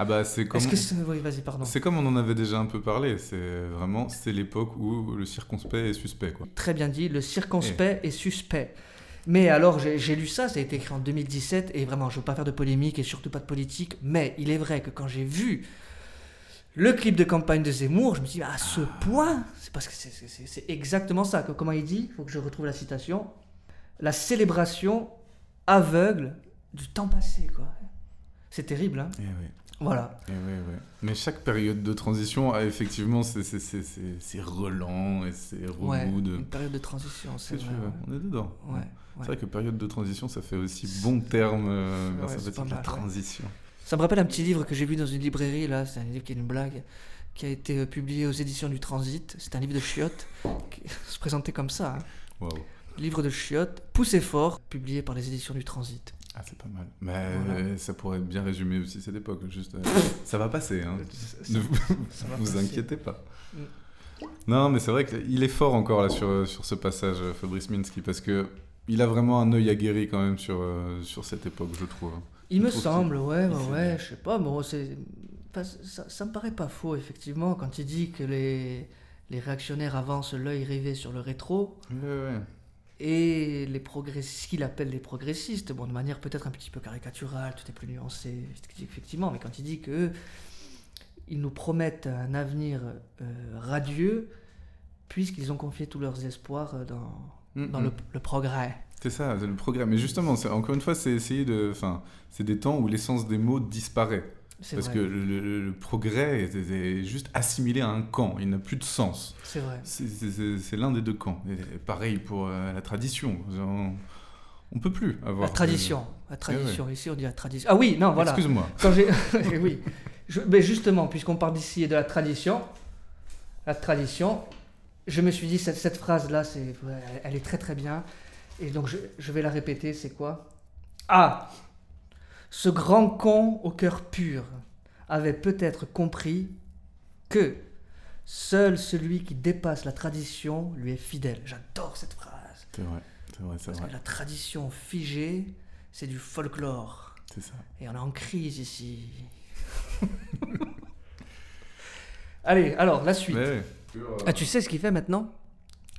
Ah bah c'est comme Est-ce que c'est... Oui, vas-y, pardon. c'est comme on en avait déjà un peu parlé. C'est vraiment c'est l'époque où le circonspect est suspect quoi. Très bien dit, le circonspect est suspect. Mais alors, j'ai j'ai lu ça, ça a été écrit en 2017, et vraiment, je ne veux pas faire de polémique et surtout pas de politique, mais il est vrai que quand j'ai vu le clip de campagne de Zemmour, je me suis dit, à ce point, c'est parce que c'est- exactement ça. que- Comment il dit? Il faut que je retrouve la citation. La célébration aveugle du temps passé, quoi. C'est terrible, hein Eh oui. Voilà. Eh oui, oui. Mais chaque période de transition a effectivement c'est c'est c'est c'est c'est relent et Ouais, de. une période de transition, c'est vrai. On est dedans. Ouais. C'est vrai que période de transition, ça fait aussi bon terme euh, sa c'est pas la transition. Ça me rappelle un petit livre que j'ai vu dans une librairie, là, c'est un livre qui est une blague, qui a été euh, publié aux éditions du Transit. C'est un livre de chiottes, qui se présentait comme ça. hein. Livre de chiottes, poussé fort, publié par les éditions du Transit. Ah, c'est pas mal. Mais Voilà. euh, ça pourrait bien résumer aussi cette époque. Juste, euh, ça va passer. Hein. Ça- Ne vous, ça va vous passer. inquiétez pas. Mm. Non, mais c'est vrai qu'il est fort encore là sur, sur ce passage, Fabrice Minsky, parce que il a vraiment un œil aguerri quand même sur, sur cette époque, je trouve. Il me semble, ouais, ouais, ouais, je sais pas, bon, c'est... enfin, ça, ça me paraît pas faux, effectivement, quand il dit que les, les réactionnaires avancent l'œil rivé sur le rétro, Ouais, ouais. et les progressistes, ce qu'il appelle les progressistes, bon, de manière peut-être un petit peu caricaturale, tout est plus nuancé, effectivement, mais quand il dit que ils nous promettent un avenir euh, radieux, puisqu'ils ont confié tous leurs espoirs euh, dans, Mm, dans mm. le, le progrès. C'est ça, le progrès. Mais justement, encore une fois, c'est essayer de. Enfin, c'est des temps où l'essence des mots disparaît. C'est Parce vrai, que le, le- le progrès est, est juste assimilé à un camp. Il n'a plus de sens. c'est vrai. C'est- l'un des deux camps. Et pareil pour euh, la tradition. On, on peut plus avoir. La tradition, la ouais. tradition, ici on dit la tradition. Ah oui, non, voilà. Excuse-moi. J'ai, oui, Je- mais justement, puisqu'on parle d'ici et de la tradition, la tradition, je me suis dit cette, cette phrase-là, elle est très très bien, et donc je, je vais la répéter. C'est quoi? Ah, ce grand con au cœur pur avait peut-être compris que seul celui qui dépasse la tradition lui est fidèle. J'adore cette phrase. C'est vrai, c'est vrai, c'est Parce vrai. que la tradition figée, c'est du folklore. C'est ça. Et on est en crise ici. Allez, alors, la suite. Ouais. Ah, tu sais ce qu'il fait maintenant?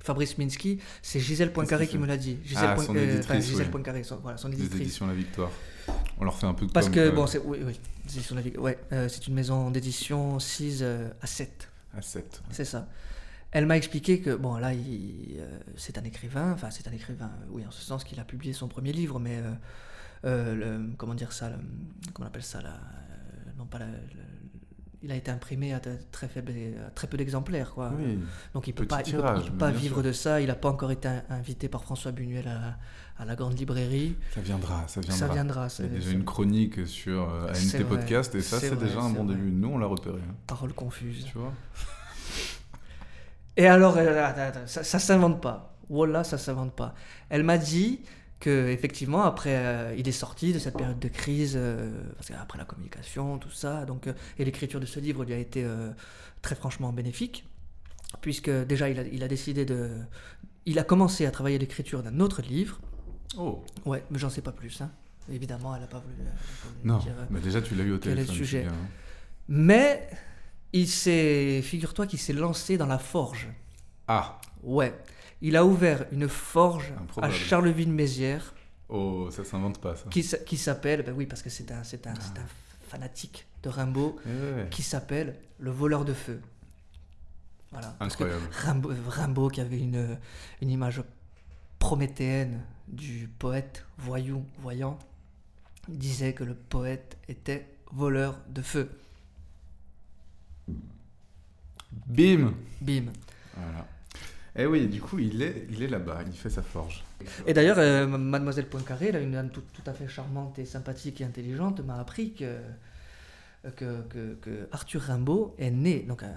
Fabrice Minsky, c'est Gisèle Poincaré qui me l'a dit. Gisèle Ah, Poin- son euh, éditrice, enfin, Gisèle oui. Poincaré, son, voilà, son Les éditrice. éditions La Victoire. On leur fait un peu de Parce com, que, quand bon, c'est, oui, oui, ouais, euh, c'est une maison d'édition 6 euh, à 7. À 7. C'est ça. Elle m'a expliqué que, bon, là, euh, c'est un écrivain, enfin, c'est un écrivain, euh, oui, en ce sens qu'il a publié son premier livre, mais, euh, euh, le- comment dire ça, le- comment on appelle ça, là, euh, non pas la- il a été imprimé à très, faible, à très peu d'exemplaires, quoi. Oui. Donc il peut Petit pas, il peut- il peut pas vivre sûr. de ça, il n'a pas encore été in- invité par François Buñuel à, à la grande librairie. Ça viendra, ça viendra. Ça viendra, Il y a déjà une chronique sur euh, ANT Podcast et ça, c'est déjà un bon vrai. début. Nous, on l'a repéré. hein. parole confuse. Tu vois Et alors, euh, ça, ça s'invente pas. Voilà, ça s'invente pas. Elle m'a dit que effectivement après euh, il est sorti de cette période de crise euh, parce qu'après la communication tout ça donc euh, et l'écriture de ce livre lui a été très franchement bénéfique puisque déjà il a, il a décidé de il a commencé à travailler l'écriture d'un autre livre Oh, ouais mais j'en sais pas plus hein. évidemment elle a pas voulu, non. dire, Bah déjà, tu l'as eu au est le téléphone. sujet bien. mais il s'est figure-toi qu'il s'est lancé dans la forge Ah, ouais il a ouvert une forge à. Charleville-Mézières oh, ça s'invente pas, ça. qui, s'appelle, ben oui, parce que c'est un, c'est un, c'est un fanatique de Rimbaud, ouais, qui s'appelle Le voleur de feu. Voilà. Parce que Incroyable. Rimbaud, Rimbaud qui avait une, une image prométhéenne du poète voyou, voyant, disait que le poète était voleur de feu. Bim Bim. Voilà. Eh oui, du coup, il est, il est là-bas, il fait sa forge. Et d'ailleurs, euh, mademoiselle Poincaré, là, une dame tout, tout à fait charmante et sympathique et intelligente, m'a appris que, que, que, que Arthur Rimbaud est né donc à,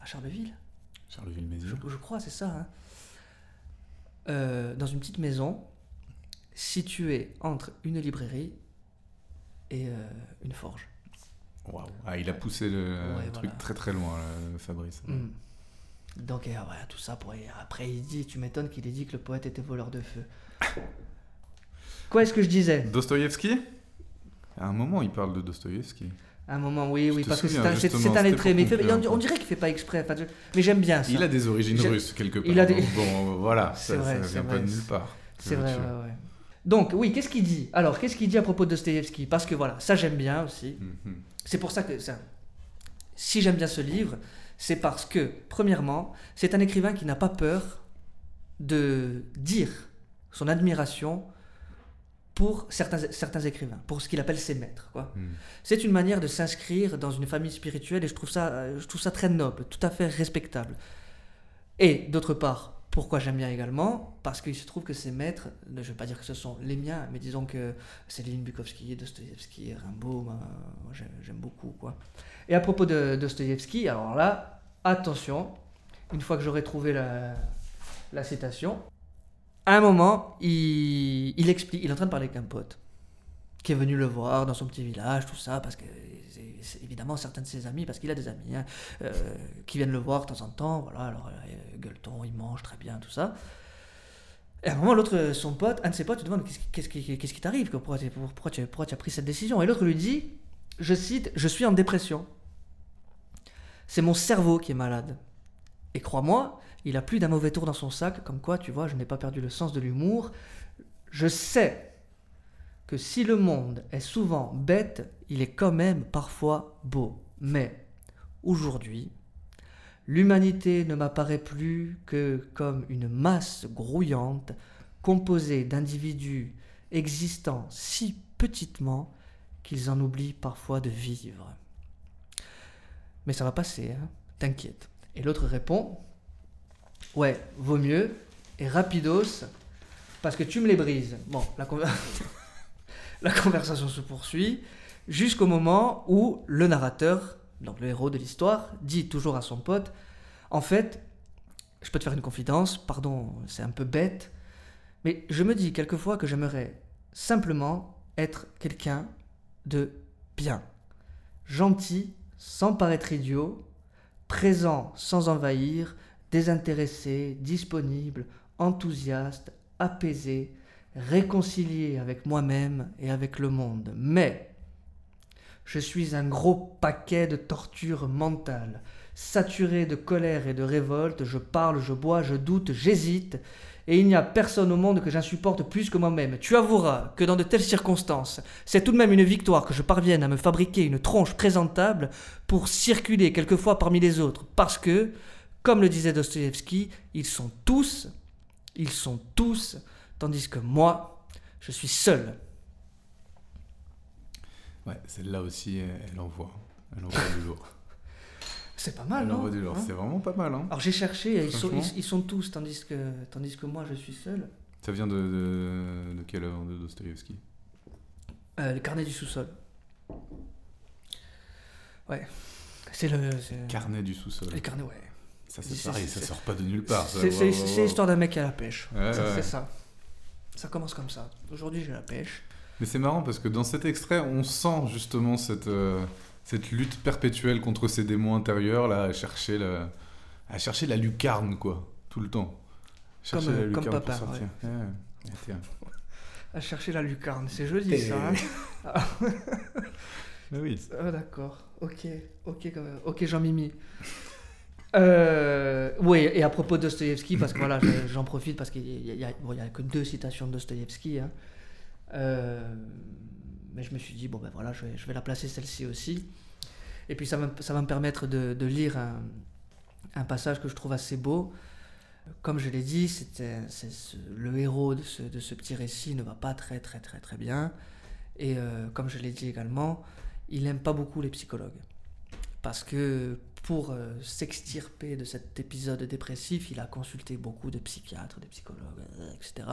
à Charleville, je, Charleville-Mézières. je crois, c'est ça, hein, euh, dans une petite maison située entre une librairie et euh, une forge. Waouh. Ah, il a poussé le Ouais, truc voilà. très très loin, là, Fabrice. Mm. Donc euh, voilà, tout ça pour... Après, il dit, tu m'étonnes qu'il ait dit que le poète était voleur de feu. Quoi est-ce que je disais? Dostoïevski? À un moment, il parle de Dostoïevski. À un moment, oui, Je oui, parce que c'est souviens, un, c'est- lettré, mais fait- on, dirait qu'il fait pas exprès. enfin, je- mais j'aime bien ça. Il a des origines russes, quelque part. il a des- donc Bon, voilà, C'est ça, vrai, ça c'est vient vrai. pas de nulle part. C'est vrai, Là-dessus. ouais, ouais. Donc, oui, qu'est-ce qu'il dit? Alors, qu'est-ce qu'il dit à propos de Dostoevsky Parce que voilà, ça j'aime bien aussi. Mhm. C'est pour ça que ça. Si j'aime bien ce livre, c'est parce que, premièrement, c'est un écrivain qui n'a pas peur de dire son admiration pour certains, certains écrivains, pour ce qu'il appelle ses maîtres. Quoi. Mhm. C'est une manière de s'inscrire dans une famille spirituelle et je trouve ça, je trouve ça très noble, tout à fait respectable. Et d'autre part, pourquoi j'aime bien également Parce qu'il se trouve que ces maîtres, je ne vais pas dire que ce sont les miens, mais disons que Céline Bukowski, Dostoevsky, Rimbaud, moi, j'aime beaucoup. Quoi. Et à propos de Dostoevsky, alors là, attention, une fois que j'aurai trouvé la, citation, à un moment, il, explique, il est en train de parler avec un pote qui est venu le voir dans son petit village, tout ça, parce que évidemment certains de ses amis, parce qu'il a des amis, hein, euh, qui viennent le voir de temps en temps, voilà, alors euh, gueuleton, il mange très bien, tout ça. Et à un moment, l'autre, son pote, un de ses potes, lui demande Qu'est-ce qui t'arrive pourquoi, tu, pourquoi tu as pris cette décision? Et l'autre lui dit Je cite Je suis en dépression. C'est mon cerveau qui est malade. Et crois-moi, il a plus d'un mauvais tour dans son sac, comme quoi, tu vois, je n'ai pas perdu le sens de l'humour. Je sais si le monde est souvent bête, il est quand même parfois beau. Mais aujourd'hui, l'humanité ne m'apparaît plus que comme une masse grouillante composée d'individus existant si petitement qu'ils en oublient parfois de vivre. Mais ça va passer, hein t'inquiète. Et l'autre répond Ouais, vaut mieux, et rapidos, parce que tu me les brises. Bon, la, conver- la conversation se poursuit jusqu'au moment où le narrateur, donc le héros de l'histoire, dit toujours à son pote En fait, je peux te faire une confidence, pardon, c'est un peu bête, mais je me dis quelquefois que j'aimerais simplement être quelqu'un de bien, gentil sans paraître idiot, présent sans envahir, désintéressé, disponible, enthousiaste, apaisé, réconcilié avec moi-même et avec le monde. Mais je suis un gros paquet de torture mentale. Saturé de colère et de révolte, je parle, je bois, je doute, j'hésite, et il n'y a personne au monde que j'insupporte plus que moi-même. Tu avoueras que dans de telles circonstances, c'est tout de même une victoire que je parvienne à me fabriquer une tronche présentable pour circuler quelquefois parmi les autres, parce que, comme le disait Dostoïevski, ils sont tous, ils sont tous, tandis que moi, je suis seul. Ouais, celle-là aussi, elle, envoie. Elle envoie du lourd. C'est pas mal, elle non du lourd. Hein C'est vraiment pas mal. Hein. Alors j'ai cherché, ils sont, ils, ils sont tous, tandis que, tandis que moi, je suis seul. Ça vient de, de, de quelle œuvre de Dostoïevski? Euh, le carnet du sous-sol. Ouais. C'est le. c'est- Carnet du sous-sol. Le carnet, ouais. Ça, c'est C'est- pareil, c'est- ça sort pas de nulle part. C'est c'est- c'est l'histoire d'un mec a la pêche. Ouais, Ça, ouais. C'est ça. Ça commence comme ça. Aujourd'hui, j'ai la pêche. Mais c'est marrant parce que dans cet extrait, on sent justement cette, euh, cette lutte perpétuelle contre ses démons intérieurs, là, à chercher la, à chercher la lucarne, quoi, tout le temps. Chercher Comme, la euh, comme papa, pour sortir. Ouais, ouais, tiens. À chercher la lucarne. C'est joli, ça. hein Mais oui. Ah, d'accord. Ok. Ok. Ok, Jean-Mimi. Euh, oui, et à propos de Dostoïevski, parce que voilà, je- j'en profite parce qu'il y a, que deux citations de Dostoïevski. hein. Euh, mais je me suis dit, bon ben voilà, je vais, la placer celle-ci aussi. Et puis ça va, me- permettre de, lire un, passage que je trouve assez beau. Comme je l'ai dit, c'était, le héros de ce, de ce petit récit ne va pas très très très très bien. Et euh, comme je l'ai dit également, il n'aime pas beaucoup les psychologues. Parce que pour euh, s'extirper de cet épisode dépressif, il a consulté beaucoup de psychiatres, de psychologues, euh, etc.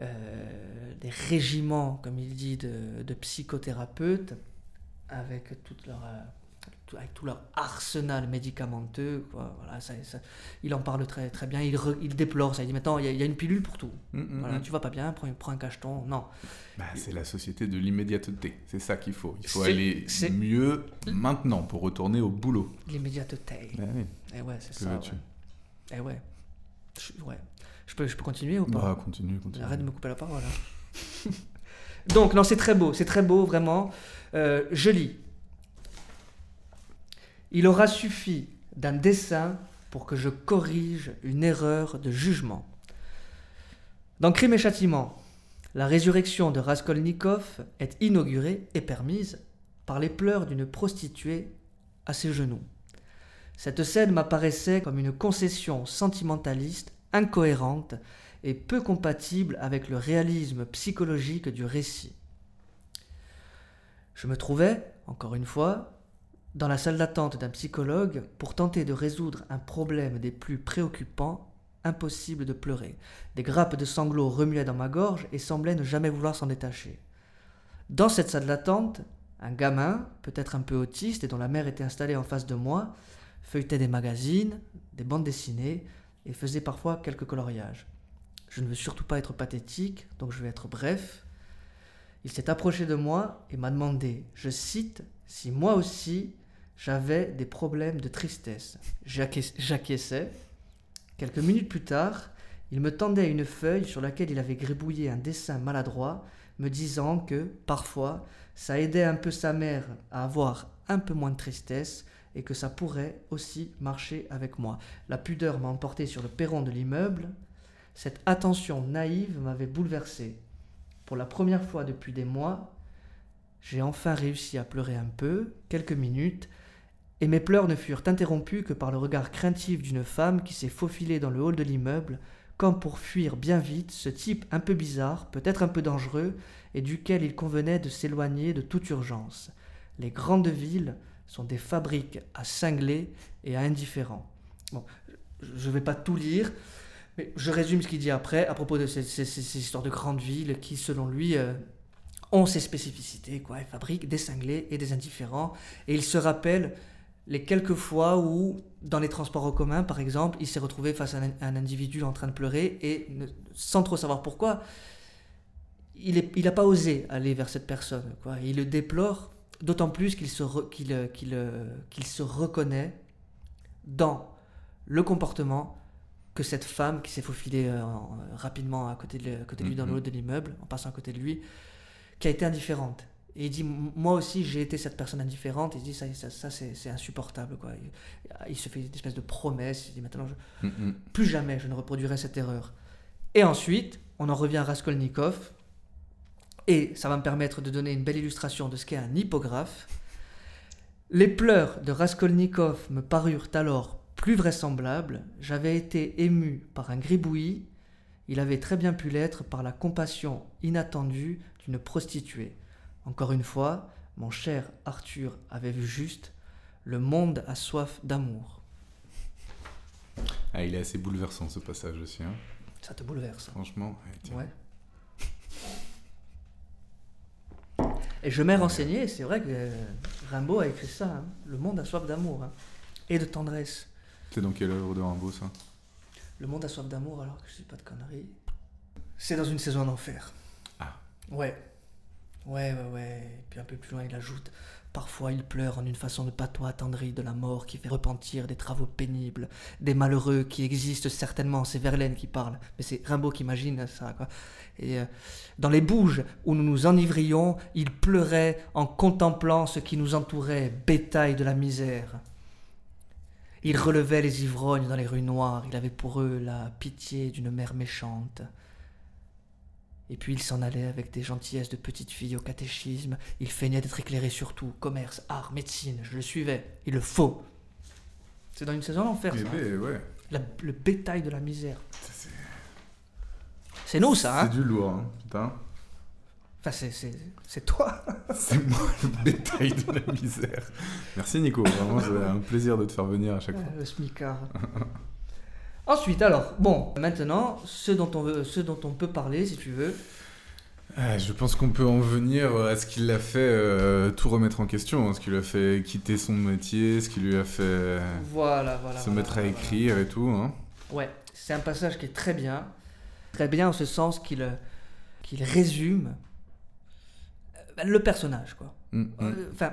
Euh, des régiments, comme il dit, de, de psychothérapeutes, avec, toute leur, avec tout leur arsenal médicamenteux. Quoi. Voilà, ça, ça- il en parle très, très bien, il, re- il déplore ça. Il dit maintenant, il y, a- il y a une pilule pour tout. Mm, mm, Voilà, mm. tu vas pas bien, prends, prends un cacheton. Non. Bah, c'est la société de l'immédiateté. C'est ça qu'il faut. Il faut aller mieux maintenant pour retourner au boulot. L'immédiateté. Bah oui, Eh ouais, c'est que ça. veux-tu? ouais. Eh ouais. Je, ouais. Je peux, je peux continuer ou pas? Bah, continue, continue. Arrête de me couper la parole. hein. Donc, non, c'est très beau, c'est très beau, vraiment. Euh, je lis. Il aura suffi d'un dessin pour que je corrige une erreur de jugement. Dans Crime et Châtiment, la résurrection de Raskolnikov est inaugurée et permise par les pleurs d'une prostituée à ses genoux. Cette scène m'apparaissait comme une concession sentimentaliste incohérente et peu compatible avec le réalisme psychologique du récit. Je me trouvais, encore une fois, dans la salle d'attente d'un psychologue pour tenter de résoudre un problème des plus préoccupants, impossible de pleurer. Des grappes de sanglots remuaient dans ma gorge et semblaient ne jamais vouloir s'en détacher. Dans cette salle d'attente, un gamin, peut-être un peu autiste et dont la mère était installée en face de moi, feuilletait des magazines, des bandes dessinées et faisait parfois quelques coloriages. Je ne veux surtout pas être pathétique, donc je vais être bref. Il s'est approché de moi et m'a demandé, je cite, si moi aussi j'avais des problèmes de tristesse. J'acquies- J'acquiesçais. Quelques minutes plus tard, il me tendait une feuille sur laquelle il avait gribouillé un dessin maladroit, me disant que, parfois, ça aidait un peu sa mère à avoir un peu moins de tristesse et que ça pourrait aussi marcher avec moi. La pudeur m'a emporté sur le perron de l'immeuble. Cette attention naïve m'avait bouleversé. Pour la première fois depuis des mois, j'ai enfin réussi à pleurer un peu, quelques minutes, et mes pleurs ne furent interrompus que par le regard craintif d'une femme qui s'est faufilée dans le hall de l'immeuble, comme pour fuir bien vite ce type un peu bizarre, peut-être un peu dangereux, et duquel il convenait de s'éloigner de toute urgence. Les grandes villes sont des fabriques à cinglés et à indifférents. Bon, je ne vais pas tout lire, mais je résume ce qu'il dit après à propos de ces, histoires de grandes villes qui, selon lui, euh, ont ces spécificités. Quoi. Ils fabriquent des cinglés et des indifférents. Et il se rappelle les quelques fois où, dans les transports en commun, par exemple, il s'est retrouvé face à un, un individu en train de pleurer et, ne- sans trop savoir pourquoi, il n'a pas osé aller vers cette personne. Quoi. Il le déplore, d'autant plus qu'il se, re- qu'il, euh, euh, qu'il se reconnaît dans le comportement que cette femme qui s'est faufilée euh, en- rapidement à côté de, à côté de lui dans le Mhm. haut de l'immeuble, en passant à côté de lui, qui a été indifférente. Et il dit, moi aussi j'ai été cette personne indifférente, il dit, ça, ça, ça, c'est c'est insupportable. Quoi. Il, il se fait une espèce de promesse, il dit, maintenant, je- Mm, mm. plus jamais je ne reproduirai cette erreur. Et ensuite, on en revient à Raskolnikov, et ça va me permettre de donner une belle illustration de ce qu'est un hippographe. Les pleurs de Raskolnikov me parurent alors plus vraisemblables. J'avais été ému par un gribouillis. Il avait très bien pu l'être par la compassion inattendue d'une prostituée. Encore une fois, mon cher Arthur avait vu juste. Le monde a soif d'amour. Ah, il est assez bouleversant ce passage aussi. hein. Ça te bouleverse. Franchement, ouais. Et je m'ai renseigné, c'est vrai que euh, Rimbaud a écrit ça. hein. Le monde a soif d'amour hein, et de tendresse. C'est dans quelle œuvre de Rimbaud ça? Le monde a soif d'amour alors que je dis pas de conneries. C'est dans une saison en enfer. Ah. Ouais. Ouais, ouais, ouais. Et puis un peu plus loin, il ajoute Parfois, il pleure en une façon de patois attendri de la mort qui fait repentir des travaux pénibles, des malheureux qui existent certainement. C'est Verlaine qui parle, mais c'est Rimbaud qui imagine ça. Et euh, dans les bouges où nous nous enivrions, il pleurait en contemplant ce qui nous entourait, bétail de la misère. Il relevait les ivrognes dans les rues noires, il avait pour eux la pitié d'une mère méchante. Et puis il s'en allait avec des gentillesses de petite fille au catéchisme. Il feignait d'être éclairé sur tout commerce, art, médecine. Je le suivais. Il le faut. C'est dans une saison d'enfer, ça. Eh hein. ben, ouais. La- le bétail de la misère. C'est nous, ça, hein C'est du lourd, hein, putain. Enfin, c'est- toi. C'est moi le bétail de la misère. Merci Nico, vraiment c'est un plaisir de te faire venir à chaque fois. Euh, Le smicard. Ensuite, alors, bon, maintenant, ce dont on, veut, ce dont on peut parler, si tu veux. Ah, je pense qu'on peut en venir à ce qui l'a fait euh, tout remettre en question, hein, ce qui lui a fait quitter son métier, ce qui lui a fait euh, Voilà, voilà. se voilà, mettre à écrire et tout. Hein. Ouais, c'est un passage qui est très bien. Très bien en ce sens qu'il euh, qu'il résume euh, le personnage, quoi. Mm, mm. Euh, Enfin,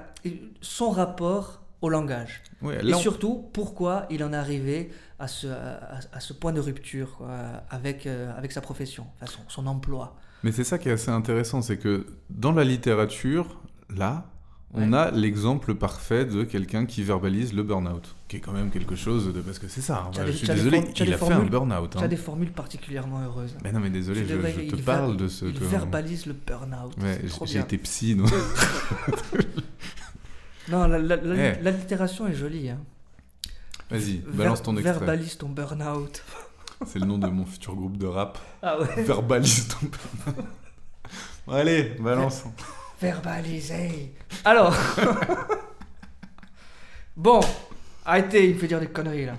son rapport au langage. Et surtout, pourquoi il en est arrivé à ce, à, à ce point de rupture quoi, avec, euh, avec sa profession, enfin, son, son emploi. Mais c'est ça qui est assez intéressant, c'est que dans la littérature, là, on Ouais. a l'exemple parfait de quelqu'un qui verbalise le burn-out, qui est quand même quelque chose de... Parce que c'est ça, hein, des- je suis désolé, il a fait un formules- burn-out. Tu hein. as des formules particulièrement heureuses. Mais non mais désolé, je, je te parle de ce... Il que- verbalise le burn-out. Ouais, j'ai été psy, non Non, la, la- la- Eh. l'allitération est jolie. Hein. Vas-y, balance ton extrait. Verbalise ton burn-out. C'est le nom de mon futur groupe de rap. Ah ouais Verbalise ton burn-out. Bon, allez, balance. Verbaliser. Alors. bon. Arrêtez, il me fait dire des conneries là.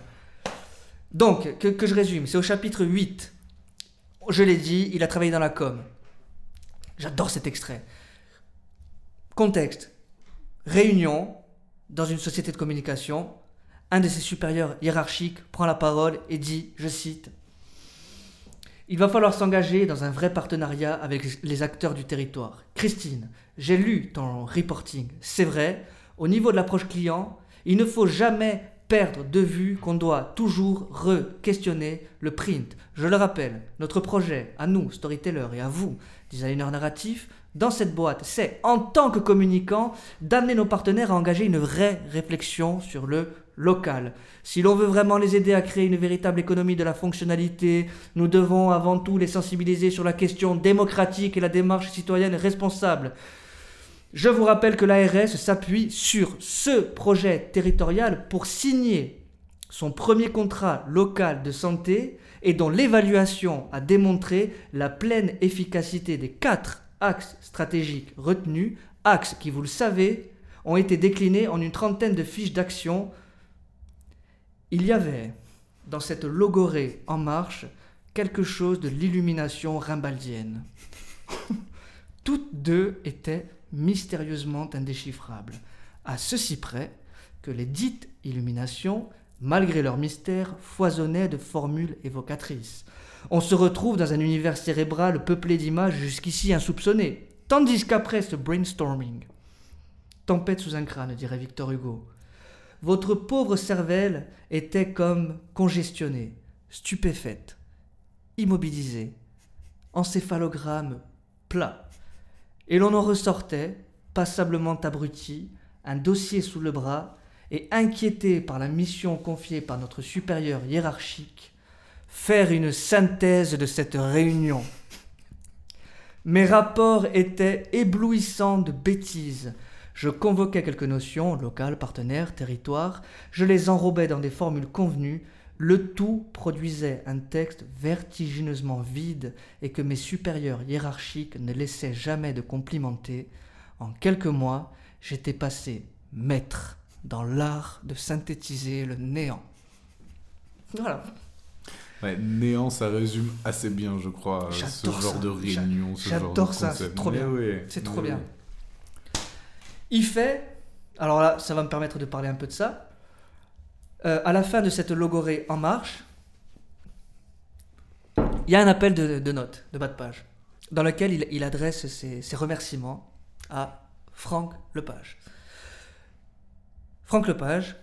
Donc, que, que je résume, c'est au chapitre 8. Je l'ai dit, il a travaillé dans la com. J'adore cet extrait. Contexte. Réunion dans une société de communication. Un de ses supérieurs hiérarchiques prend la parole et dit, je cite, Il va falloir s'engager dans un vrai partenariat avec les acteurs du territoire. Christine, j'ai lu ton reporting. C'est vrai, au niveau de l'approche client, il ne faut jamais perdre de vue qu'on doit toujours re-questionner le print. Je le rappelle, notre projet, à nous, storytellers, et à vous, designers narratifs, dans cette boîte, c'est, en tant que communicant, d'amener nos partenaires à engager une vraie réflexion sur le local. Si l'on veut vraiment les aider à créer une véritable économie de la fonctionnalité, nous devons avant tout les sensibiliser sur la question démocratique et la démarche citoyenne responsable. Je vous rappelle que l'ARS s'appuie sur ce projet territorial pour signer son premier contrat local de santé et dont l'évaluation a démontré la pleine efficacité des quatre axes stratégiques retenus, axes qui, vous le savez, ont été déclinés en une trentaine de fiches d'action. Il y avait, dans cette logorée en marche, quelque chose de l'illumination rimbaldienne. Toutes deux étaient mystérieusement indéchiffrables, à ceci près que les dites illuminations, malgré leur mystère, foisonnaient de formules évocatrices. On se retrouve dans un univers cérébral peuplé d'images jusqu'ici insoupçonnées, tandis qu'après ce brainstorming, tempête sous un crâne, dirait Victor Hugo, votre pauvre cervelle était comme congestionnée, stupéfaite, immobilisée, encéphalogramme plat, et l'on en ressortait, passablement abruti, un dossier sous le bras, et inquiété par la mission confiée par notre supérieur hiérarchique, faire une synthèse de cette réunion. Mes rapports étaient éblouissants de bêtises. Je convoquais quelques notions, local, partenaire, territoire, je les enrobais dans des formules convenues, le tout produisait un texte vertigineusement vide et que mes supérieurs hiérarchiques ne laissaient jamais de complimenter. En quelques mois, j'étais passé maître dans l'art de synthétiser le néant. Voilà. Ouais, néant, ça résume assez bien, je crois, euh, ce genre ça. de réunion, ce genre de j'adore ça, c'est trop bien. ouais, C'est mais trop bien. ouais. Il fait, alors là, ça va me permettre de parler un peu de ça. Euh, à la fin de cette logorée en marche, il y a un appel de, de notes, de bas de page, dans lequel il, il adresse ses, ses remerciements à Franck Lepage. Franck Lepage,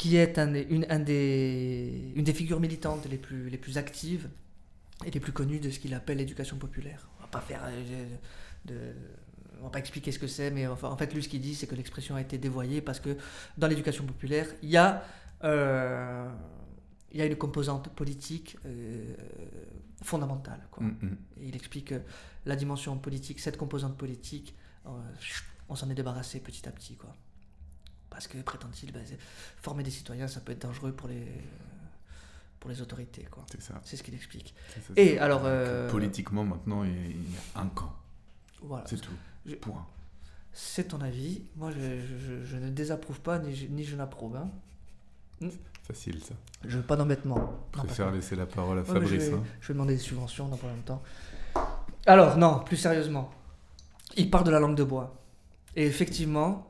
qui est un une, un des, une des figures militantes les plus, les plus actives et les plus connues de ce qu'il appelle l'éducation populaire. On va pas faire euh, de, on va pas expliquer ce que c'est, mais enfin, en fait, lui, ce qu'il dit, c'est que l'expression a été dévoyée parce que dans l'éducation populaire, il y a, euh, il y a une composante politique euh, fondamentale. Quoi. Mm, mm. Et il explique que la dimension politique, cette composante politique, euh, on s'en est débarrassé petit à petit. Quoi. Parce que, prétend-il, c'est- former des citoyens, ça peut être dangereux pour les, pour les autorités. Quoi. C'est ça. C'est ce qu'il explique. ça, Et alors, euh, Politiquement, maintenant, il y a- un camp. Voilà. C'est tout. Je- Point. C'est ton avis. Moi, je, je- je- je ne désapprouve pas ni je, ni je n'approuve. hein. Facile, ça. Je veux pas d'embêtement. Je préfère laisser la parole à Ouais, Fabrice. vais, hein. je vais demander des subventions dans pas longtemps. Alors, non, plus sérieusement. Il part de la langue de bois. Et effectivement,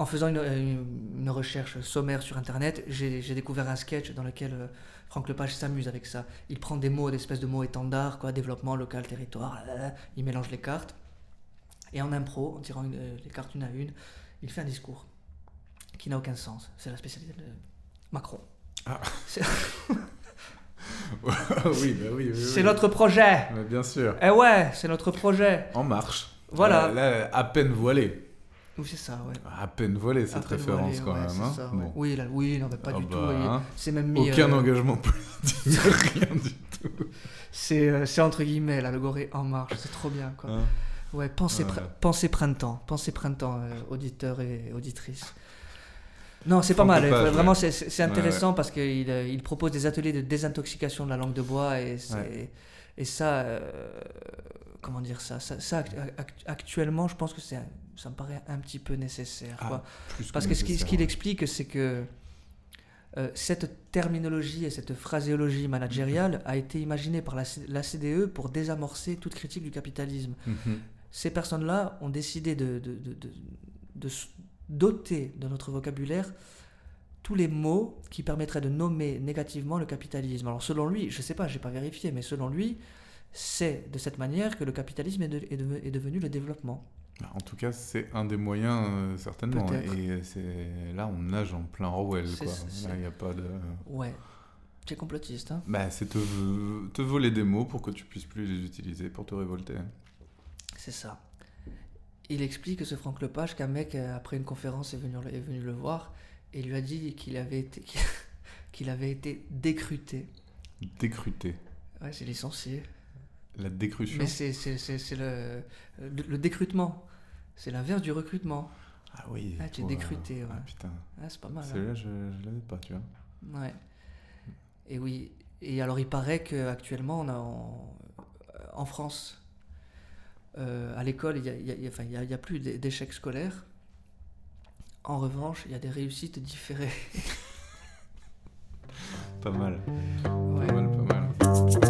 en faisant une, une- une recherche sommaire sur Internet, j'ai découvert un sketch dans lequel euh, Franck Lepage s'amuse avec ça. Il prend des mots, des espèces de mots étendards, quoi, développement local, territoire, euh, il mélange les cartes. Et en impro, en tirant une- euh, les cartes une à une, il fait un discours qui n'a aucun sens. C'est la spécialité de Macron. Ah. Oui, bah oui, oui, oui. c'est notre projet. Bien sûr. Eh ouais, c'est notre projet. En marche. Voilà. Là, là, à peine voilé. Oui, c'est ça, ouais. À peine voilé cette référence, quand ouais, même. hein. ça, ouais. Bon. Oui, là, oui, non, mais pas Ah du bah, tout. hein. C'est même mis. Aucun euh, engagement politique, rien du tout. C'est euh, entre guillemets, là, le Gorée en marche. C'est trop bien, quoi. Hein. Ouais, pensez, Ouais. pr- pensez printemps. Pensez printemps, euh, auditeurs et auditrices. Non, c'est pas mal. Euh, Vraiment, c'est- intéressant parce qu'il euh, il propose des ateliers de désintoxication de la langue de bois et, et ça, euh, comment dire ça, ça, ça, act- act- actuellement, je pense que c'est ça me paraît un petit peu nécessaire. Ah, quoi. Plus Parce que ce qu'il ce explique, c'est que euh, cette terminologie et cette phraséologie managériale a été imaginée par la, CDE pour désamorcer toute critique du capitalisme. Mhm. Ces personnes-là ont décidé de, de, de- de- de s- doter de notre vocabulaire tous les mots qui permettraient de nommer négativement le capitalisme. Alors selon lui, je ne sais pas, j'ai pas vérifié, mais selon lui, c'est de cette manière que le capitalisme est devenu le développement. Bah, En tout cas, c'est un des moyens, euh, certainement. Et c'est là, on nage en plein Orwell. Quoi. Là, il n'y a pas de. Ouais. C'est complotiste, hein Bah, c'est te, te voler des mots pour que tu puisses plus les utiliser pour te révolter. C'est ça. Il explique, ce Franck Lepage, qu'un mec, euh, après une conférence, est venu, le- est venu le voir et lui a dit qu'il avait été, qu'il avait été décruté. Décruter. Ouais, c'est licencié. La décrution. Mais c'est le, le, le décrutement. C'est l'inverse du recrutement. Ah oui. Ah, tu es Ouais. décruté, ouais. Ah, putain. Ah, c'est pas mal. hein. Celui-là, je ne l'avais pas, tu vois. Ouais. Et oui. Et alors, il paraît qu'actuellement, on a en, en France, euh, à l'école, il n'y a, y a- y a- enfin, plus d'é- d'échecs scolaires. En revanche, il y a des réussites différées. Pas mal. Ouais. Pas mal, pas mal.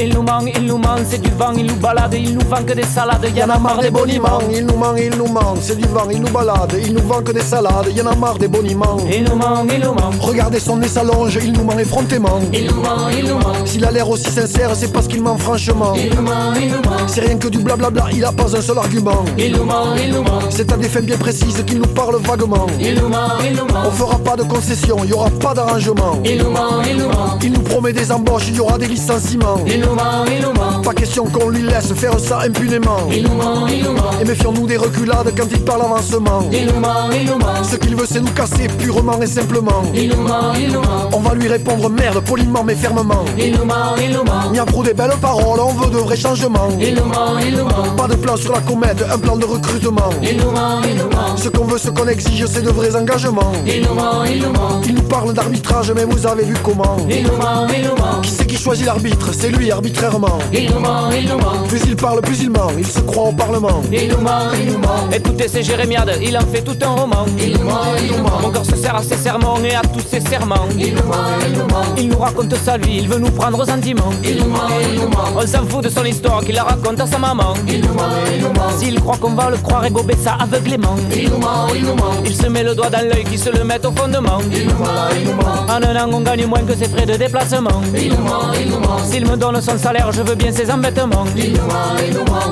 Il nous manque, il nous manque, c'est du vent, il nous balade, il nous vend que des salades, Y en a marre des boniments, il nous manque, il nous manque, c'est du vent, il nous balade, il nous vend que des salades, y en a marre des boniments. Il nous manque, il nous manque, Regardez son nez s'allonge, il nous ment effrontément. il nous manque, il nous manque, S'il a l'air aussi sincère, c'est parce qu'il ment franchement. il nous manque, il nous manque, C'est rien que du blablabla, il a pas un seul argument. il nous manque, il nous manque, C'est à des fins bien précises qu'il nous parle vaguement. il nous manque, il nous On manque, fera pas de concessions, y aura pas d'arrangement. il nous manque, il nous manque, Il nous promet des embauches, y aura des licenciements. il nous il nous Pas question qu'on lui laisse faire ça impunément. il nous manque, il nous manque, Et méfions-nous des reculades quand il parle avancement. il nous manque, il nous manque, Ce qu'il veut, c'est nous casser purement et simplement. il nous manque, il nous manque, On va lui répondre merde poliment mais fermement. il nous manque, il nous Ni pro des belles paroles, on veut de vrais changements. il nous manque, il nous manque, Pas de plan sur la comète, un plan de recrutement. il nous manque, il nous manque, Ce qu'on veut, ce qu'on exige, c'est de vrais engagements. il nous manque, il nous manque, Il nous parle d'arbitrage, mais vous avez vu comment. il nous manque, il nous manque, Qui c'est qui choisi l'arbitre, c'est lui arbitrairement. Il nous ment, il nous ment. Plus il parle, plus il ment, il se croit au Parlement. Il nous ment, il nous ment. Écoutez ces jérémiades, il en fait tout un roman. Il nous ment, il nous ment. Mon corps se sert à ses sermons et à tous ses serments. Il nous ment, il nous ment. Il nous raconte sa vie, il veut nous prendre aux sentiments. Il nous ment, il nous ment. On s'en fout de son histoire qu'il la raconte à sa maman. Il nous ment, il nous ment. S'il croit qu'on va le croire et gober ça aveuglément. Il nous ment, il nous ment. Il se met le doigt dans l'œil qui se le met au fondement. Il nous ment, il nous ment. En un an, on gagne moins que ses frais de déplacement. Il nous ment, il nous ment. S'il me donne son salaire, je veux bien ses embêtements.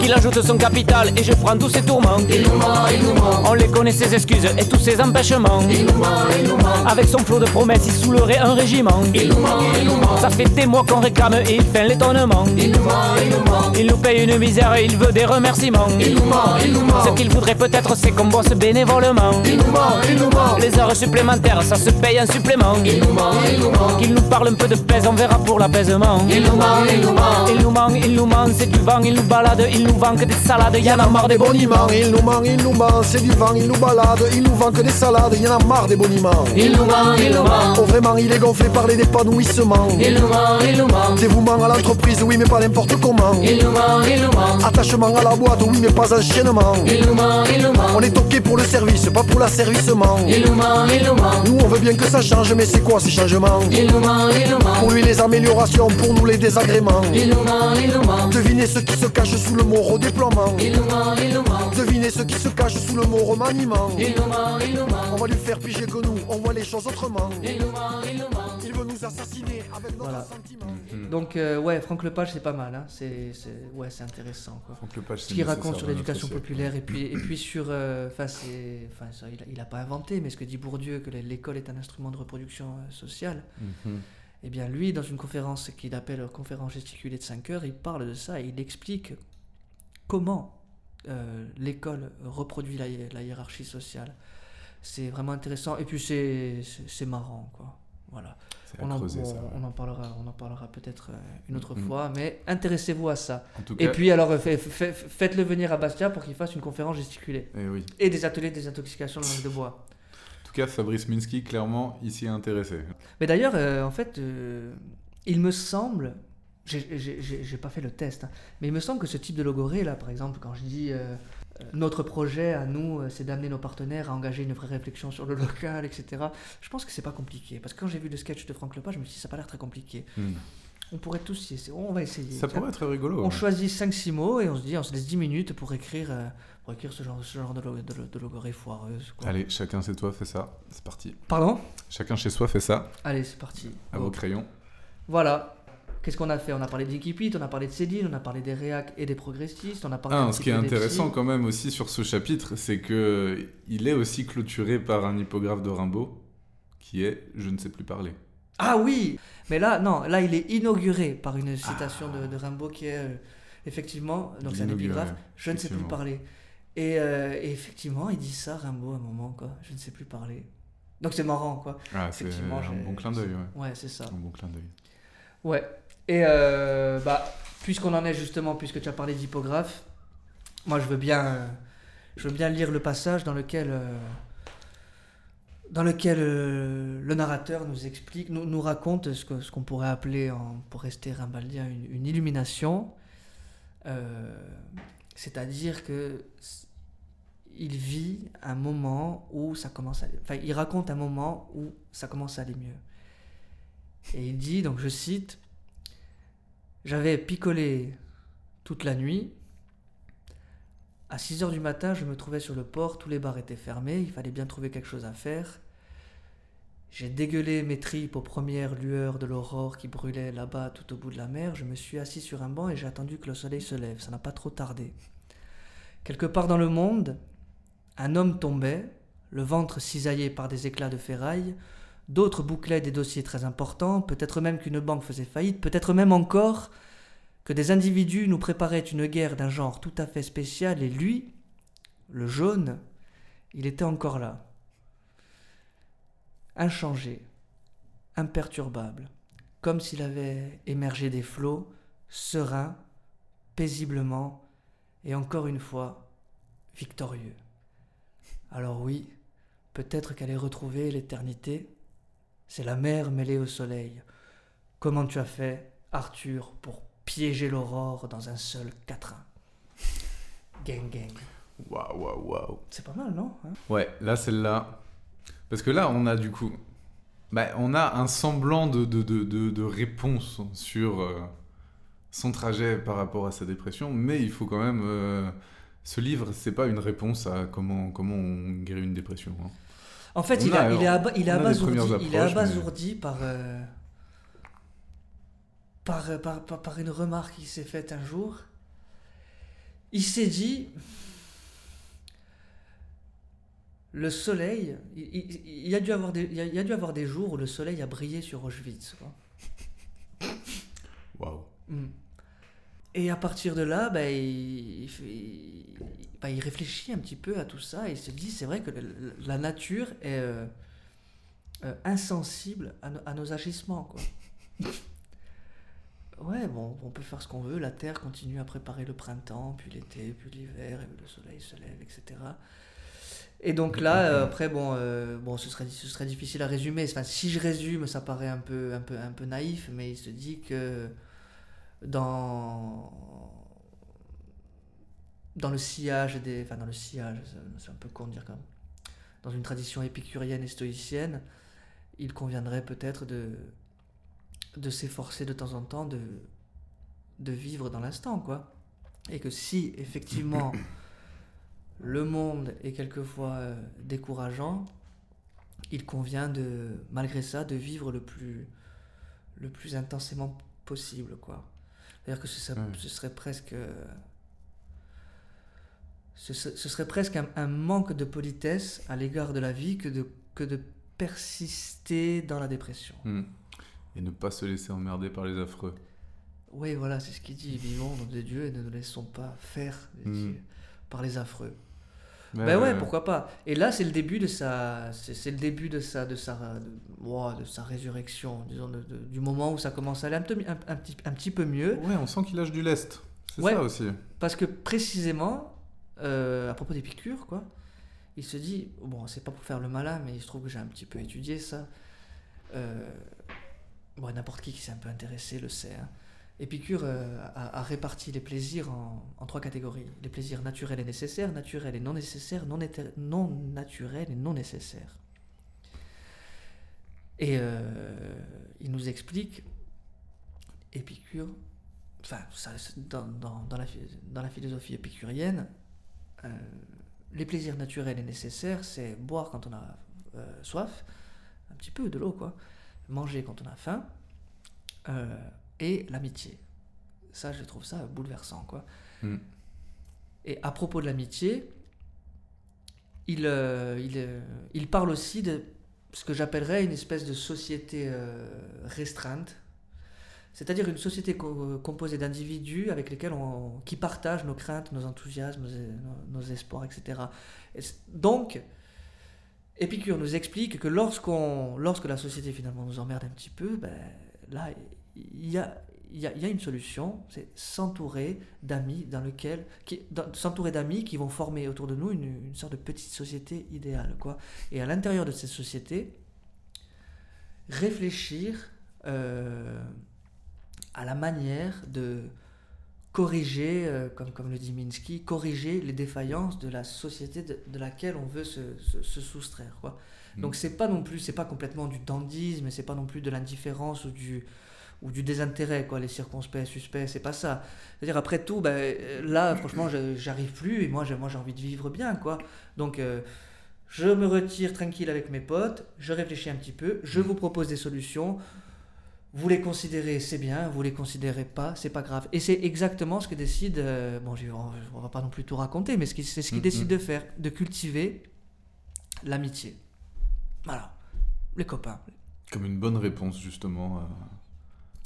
Qu'il ajoute son capital et je prends tous ses tourments. On les connaît ses excuses et tous ses empêchements. Avec son flot de promesses, il saoulerait un régiment. Ça fait des mois qu'on réclame et il fait l'étonnement. Il nous il nous paye une misère et il veut des remerciements. Ce qu'il voudrait peut-être, c'est qu'on bosse bénévolement. Les heures supplémentaires, ça se paye en supplément. Qu'il nous parle un peu de pèse, on verra pour l'apaisement. Il nous ment, ment. Il nous ment, il nous ment, c'est du vent, il nous balade, il nous vend que des salades, y en a marre des boniments. Il nous ment, il nous ment, c'est du vent, il nous balade, il nous vend que des salades, il y en a marre des boniments. Il nous ment, il nous ment. Oh vraiment, il est gonflé par les épanouissements. Il nous ment, il nous ment. Dévouement à l'entreprise, oui, mais pas n'importe comment. Il nous ment, il nous ment. Attachement à la boîte, oui, mais pas enchaînement. Il nous ment, il nous ment. On est ok pour le service, pas pour l'asservissement. Il nous ment, il nous ment. Nous, on veut bien que ça change, mais c'est quoi ces changements? Il nous ment, il nous ment. Pour lui, les améliorations, pour nous, les désagréments. Il nous ment, il nous ment. Devinez ce qui se cache sous le mot redéploiement. Il nous ment, il nous ment. Devinez ce qui se cache sous le mot remaniement. Il nous ment, il nous ment. On va lui faire piger que nous, on voit les choses autrement. Il nous ment, il nous ment. Il veut nous assassiner avec notre Voilà. sentiment. Donc, euh, ouais, Franck Lepage, c'est pas mal. Hein. C'est, ouais, c'est intéressant. Quoi. Franck Lepage, Ce c'est qu'il raconte sur l'éducation populaire et puis, et puis sur. euh, Enfin, c'est, enfin, ça, il, a, il a pas inventé, mais ce que dit Bourdieu, que l'école est un instrument de reproduction euh, sociale. Mhm. Eh bien, lui, dans une conférence qu'il appelle conférence gesticulée de 5 heures, il parle de ça et il explique comment euh, l'école reproduit la, hi- la hiérarchie sociale. C'est vraiment intéressant et puis c'est, marrant, quoi. Voilà. On en, creuser, on- ça. ouais. on en parlera, on en parlera peut-être euh, une autre Mhm. fois, mais intéressez-vous à ça. En tout Et puis alors, fait- fait- faites-le venir à Bastia pour qu'il fasse une conférence gesticulée eh oui. et des ateliers de désintoxication de langue de bois. En tout cas, Fabrice Minsky, clairement, ici est intéressé. Mais d'ailleurs, euh, en fait, euh, il me semble, j'ai- pas fait le test, hein, mais il me semble que ce type de logorée, là, par exemple, quand je dis euh, notre projet à nous, c'est d'amener nos partenaires à engager une vraie réflexion sur le local, etc., je pense que c'est pas compliqué. Parce que quand j'ai vu le sketch de Franck Lepage, je me suis dit, ça a pas l'air très compliqué. Hmm. On pourrait tous y essayer. On va essayer. Ça Tiens. pourrait être rigolo. On ouais. choisit 5-6 mots et on se dit, on se laisse 10 minutes pour écrire, écrire ce genre, ce genre de, lo- de, de foireuse. quoi. Allez, chacun chez toi fait ça. C'est parti. Pardon? Chacun chez soi fait ça. Allez, c'est parti. À vos crayons. Voilà. Qu'est-ce qu'on a fait? On a parlé d'Ikipit, on a parlé de Céline, on a parlé des réacs et des progressistes, on a parlé un Ah, petit ce qui est peu des intéressant psys. quand même aussi sur ce chapitre, c'est que il est aussi clôturé par un hippographe de Rimbaud qui est Je ne sais plus parler. Ah oui Mais là, non, là, il est inauguré par une citation de, de Rimbaud qui est euh, effectivement, donc c'est un épigraphe, je ne sais plus effectivement. parler. Et, euh, et effectivement, il dit ça, Rimbaud, à un moment, quoi, je ne sais plus parler. Donc c'est marrant, quoi. Ah, c'est un bon clin d'œil, ouais. Ouais, c'est ça. Un bon clin d'œil. Ouais. Et euh, bah, puisqu'on en est justement, puisque tu as parlé d'hippographe, moi je veux bien, euh, je veux bien lire le passage dans lequel, dans lequel le narrateur nous explique, nous, nous raconte ce que- ce qu'on pourrait appeler, en- pour rester rimbaldien, une, une illumination. C'est-à-dire que il vit un moment où ça commence à, raconte un moment où ça commence à aller mieux. Et il dit, donc je cite, J'avais picolé toute la nuit. À 6 heures du matin, je me trouvais sur le port, tous les bars étaient fermés, il fallait bien trouver quelque chose à faire. J'ai dégueulé mes tripes aux premières lueurs de l'aurore qui brûlait là-bas tout au bout de la mer. Je me suis assis sur un banc et j'ai attendu que le soleil se lève. Ça n'a pas trop tardé. Quelque part dans le monde, un homme tombait, le ventre cisaillé par des éclats de ferraille, D'autres bouclaient des dossiers très importants, peut-être même qu'une banque faisait faillite, peut-être même encore que des individus nous préparaient une guerre d'un genre tout à fait spécial, et lui, le jaune, il était encore là. Inchangé, imperturbable, comme s'il avait émergé des flots, serein, paisiblement, et encore une fois, victorieux. Alors oui, peut-être qu'elle ait retrouvé l'éternité, c'est la mer mêlée au soleil. Comment tu as fait Arthur pour piéger l'aurore dans un seul quatrain? Gang gang. Waouh, waouh, waouh. C'est pas mal, non hein? Ouais, là, celle-là. Parce que là, on a du coup. Bah, on a un semblant de, de, de, de, de réponse sur euh, son trajet par rapport à sa dépression, mais il faut quand même. euh, ce livre, c'est pas une réponse à comment, comment on guérit une dépression. hein. En fait, On il, a- a, il est, aba- il est abasourdi, il est approches, mais- abasourdi par, euh, par, par, par, par une remarque qu'il s'est faite un jour. Il s'est dit le soleil, il, il- il y a dû avoir des, il y a, il y a dû avoir des jours où le soleil a brillé sur Auschwitz. Waouh. Mm. Et à partir de là, bah, il, bah, réfléchit un petit peu à tout ça et il se dit c'est vrai que la nature est euh, euh, insensible à, no- à nos agissements. Quoi. ouais, bon, on peut faire ce qu'on veut, la Terre continue à préparer le printemps, puis l'été, puis l'hiver, et le soleil se lève, etc. Et donc là, euh, après, bon, euh, bon ce, serait, ce serait difficile à résumer. Enfin, si je résume, ça paraît un peu, un peu, un peu naïf, mais il se dit que dans dans le sillage des enfin dans le sillage c'est- c'est un peu con de dire quand même dans une tradition épicurienne et stoïcienne il conviendrait peut-être de de s'efforcer de temps en temps de de vivre dans l'instant quoi et que si effectivement le monde est quelquefois euh, décourageant il convient de malgré ça de vivre le plus le plus intensément possible quoi c'est-à-dire que ce serait, Ouais. ce serait presque euh, ce, se- ce serait presque un, un manque de politesse à l'égard de la vie que de, que de persister dans la dépression. Hmm. Et ne pas se laisser emmerder par les affreux. Oui, voilà, c'est ce qu'il dit. Vivons dans des dieux et ne nous laissons pas faire dit-il, Mm. par les affreux. Ouais, ben ouais, ouais. pourquoi pas. Et là, c'est le début de sa, c'est le début de sa, de sa, de, de sa résurrection, disons, de- de- du moment où ça commence à aller un, peu- un, un petit, un petit peu mieux. Ouais, on sent qu'il lâche du lest. C'est Ouais. ça aussi. Parce que précisément, euh, à propos des piqûres, quoi, il se dit, bon, c'est pas pour faire le malin, mais il se trouve que j'ai un petit peu étudié ça. Euh, bon, n'importe qui qui s'est un peu intéressé le sait. hein. Épicure euh, a, réparti les plaisirs en, trois catégories. Les plaisirs naturels et nécessaires, naturels et non nécessaires, non, naturels et non nécessaires. Et euh, il nous explique, Épicure, enfin, ça, dans, dans, la, philosophie épicurienne, euh, les plaisirs naturels et nécessaires, c'est boire quand on a soif, un petit peu de l'eau, quoi, manger quand on a faim, et l'amitié. Ça, je trouve ça bouleversant, quoi. Mm. Et à propos de l'amitié, il, euh, il, euh, il parle aussi de ce que j'appellerais une espèce de société euh, restreinte, c'est-à-dire une société co- composée d'individus avec lesquels on, qui partagent nos craintes, nos enthousiasmes, nos, espoirs, etc. Et donc, Épicure nous explique que lorsqu'on, lorsque la société finalement nous emmerde un petit peu, ben, là, il y a, il y, a, il y a une solution, c'est s'entourer d'amis dans lequel, qui, s'entourer d'amis qui vont former autour de nous une, une sorte de petite société idéale, quoi. Et à l'intérieur de cette société, réfléchir euh, à la manière de corriger, euh, comme, comme le dit Minsky, corriger les défaillances de la société de, de laquelle on veut se, se- se soustraire. Quoi. Mm. Donc c'est pas non plus, c'est pas complètement du dandisme, c'est pas non plus de l'indifférence ou du, ou du désintérêt, quoi, les circonspects, suspects, c'est pas ça. C'est-à-dire après tout, ben, euh, là franchement j'arrive plus et moi j'ai envie de vivre bien, quoi. Donc euh, je me retire tranquille avec mes potes, je réfléchis un petit peu, je vous propose des solutions. Vous les considérez, c'est bien. Vous les considérez pas, c'est pas grave. Et c'est exactement ce que décide. euh, bon, je- on, on va pas non plus tout raconter, mais ce qui- c'est ce qu'il Mhm. décide de faire, de cultiver l'amitié. Voilà, les copains. Comme une bonne réponse, justement, euh,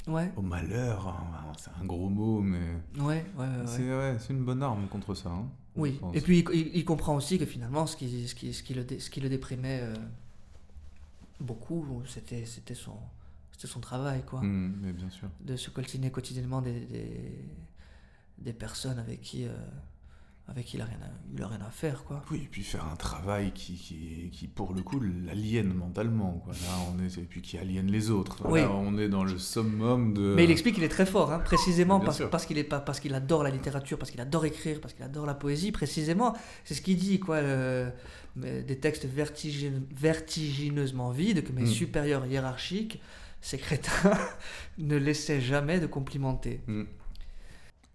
Ouais, au malheur. hein. C'est un gros mot, mais ouais, ouais, ouais. c'est ouais, une bonne arme contre ça. hein, Oui. Et puis il, comprend aussi que finalement, ce qui, ce qui, ce qui, le, dé- ce qui le déprimait euh, beaucoup, c'était, son, travail, quoi. Hmm, mais bien sûr. de se coltiner quotidiennement des, des, des personnes avec qui, euh, avec qui il a rien à, il a rien à faire, quoi. Oui, et puis faire un travail qui, qui, qui pour le coup, l'aliène mentalement. Quoi. Là, on est, et puis qui aliène les autres. Là, Oui. on est dans le summum de. Mais il explique qu'il est très fort, hein, précisément Bien parce, parce qu'il est pas parce qu'il adore la littérature, parce qu'il adore écrire, parce qu'il adore la poésie. Précisément, c'est ce qu'il dit, quoi. euh, des textes vertigine- vertigineusement vides que mes Mm. supérieurs hiérarchiques, ces crétins, ne laissaient jamais de complimenter. Hmm.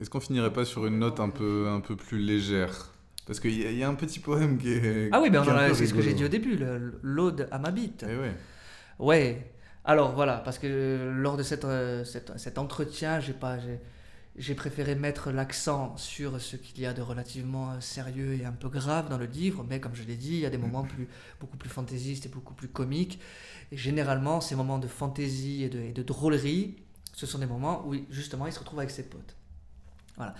Est-ce qu'on finirait pas sur une note un peu, un peu plus légère? Parce qu'il y, y a un petit poème qui est. Ah oui, ben c'est ce que j'ai dit au début, l'ode à ma bite. Eh ouais. Ouais. Alors voilà, parce que euh, lors de cette, euh, cette- cet entretien, j'ai pas, j'ai, préféré mettre l'accent sur ce qu'il y a de relativement euh, sérieux et un peu grave dans le livre, mais comme je l'ai dit, il y a des moments plus, beaucoup plus fantaisistes et beaucoup plus comiques. Et généralement, ces moments de fantaisie et de, et de drôlerie, ce sont des moments où justement il se retrouve avec ses potes. Voilà.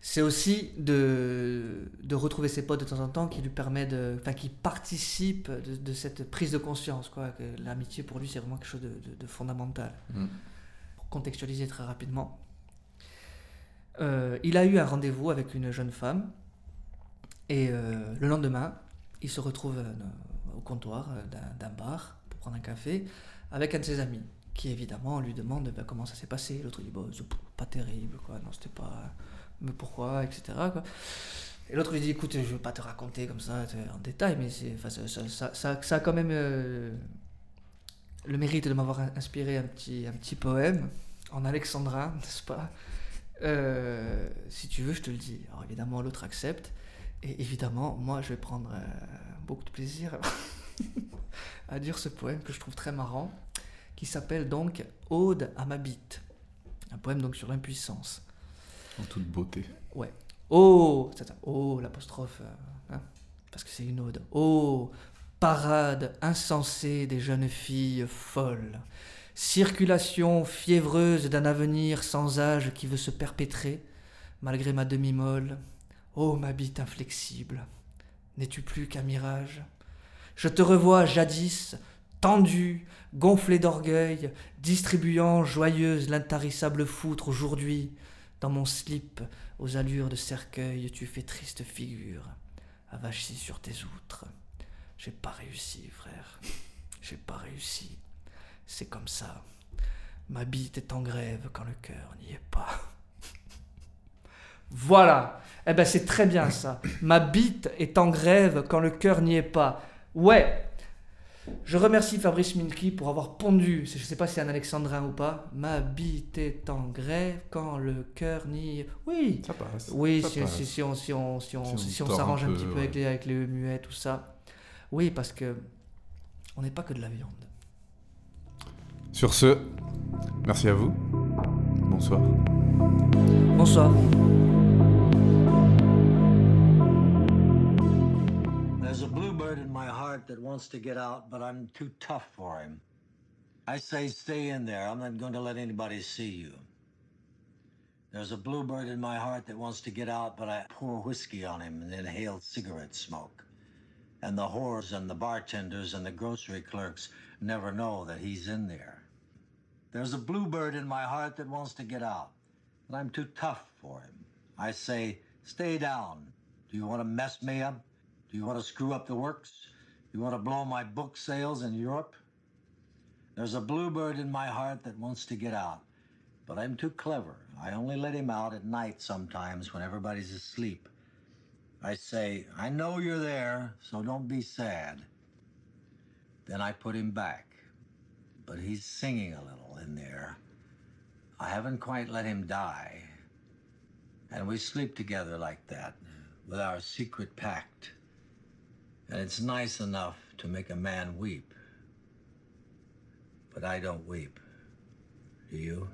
C'est aussi de, de retrouver ses potes de temps en temps qui lui permet de. Enfin, qui participe de, de cette prise de conscience, quoi. Que l'amitié pour lui, c'est vraiment quelque chose de, fondamental. Mm. Pour contextualiser très rapidement, euh, il a eu un rendez-vous avec une jeune femme et euh, le lendemain, il se retrouve euh, au comptoir d'un bar pour prendre un café avec un de ses amis qui évidemment lui demande ben, comment ça s'est passé. L'autre dit c'est pas terrible, quoi. Non, c'était pas. Mais pourquoi, etc. Et l'autre lui dit écoute, je veux pas te raconter comme ça en détail, mais ça, ça, ça- a quand même euh, le mérite de m'avoir in- inspiré un petit, un petit poème en alexandrin, n'est-ce pas? Euh, Si tu veux, je te le dis. Alors évidemment, l'autre accepte. Et évidemment, moi, je vais prendre euh, beaucoup de plaisir à dire ce poème que je trouve très marrant, qui s'appelle donc Ode à ma bite. Un poème donc sur l'impuissance. En toute beauté. Oh, c'est ça. Oh, l'apostrophe, euh, hein, parce que c'est une ode. Oh, parade insensée des jeunes filles folles. Circulation fiévreuse d'un avenir sans âge qui veut se perpétrer, malgré ma demi-molle. Oh, ma bite inflexible, n'es-tu plus qu'un mirage? Je te revois jadis, tendue, gonflée d'orgueil, distribuant joyeuse l'intarissable foutre aujourd'hui. Dans mon slip, aux allures de cercueil, tu fais triste figure, avachie sur tes outres. J'ai pas réussi, frère. J'ai pas réussi. C'est comme ça. Ma bite est en grève quand le cœur n'y est pas. Voilà. Eh ben c'est très bien ça. Ma bite est en grève quand le cœur n'y est pas. Ouais. Je remercie Fabrice Milky pour avoir pondu, je sais pas si c'est un alexandrin ou pas, ma bite est en grève quand le cœur n'y... Oui, Ça passe. oui, Ça si, passe. si- si on, si on, si on, Si on un s'arrange un, petit peu avec les, avec les muets, tout ça. Oui, parce que on n'est pas que de la viande. Sur ce, merci à vous. Bonsoir. Bonsoir. Wants to get out, but I'm too tough for him. I say stay in there. I'm not going to let anybody see you. There's a bluebird in my heart that wants to get out, but I pour whiskey on him and inhale cigarette smoke. And the whores and the bartenders and the grocery clerks never know that he's in there. There's a bluebird in my heart that wants to get out, but I'm too tough for him. I say, stay down. Do you want to mess me up? Do you want to screw up the works? You want to blow my book sales in Europe? There's a bluebird in my heart that wants to get out, but I'm too clever. I only let him out at night sometimes when everybody's asleep. I say, I know you're there, so don't be sad. Then I put him back, but he's singing a little in there. I haven't quite let him die. And we sleep together like that, with our secret pact. And it's nice enough to make a man weep. But I don't weep. Do you?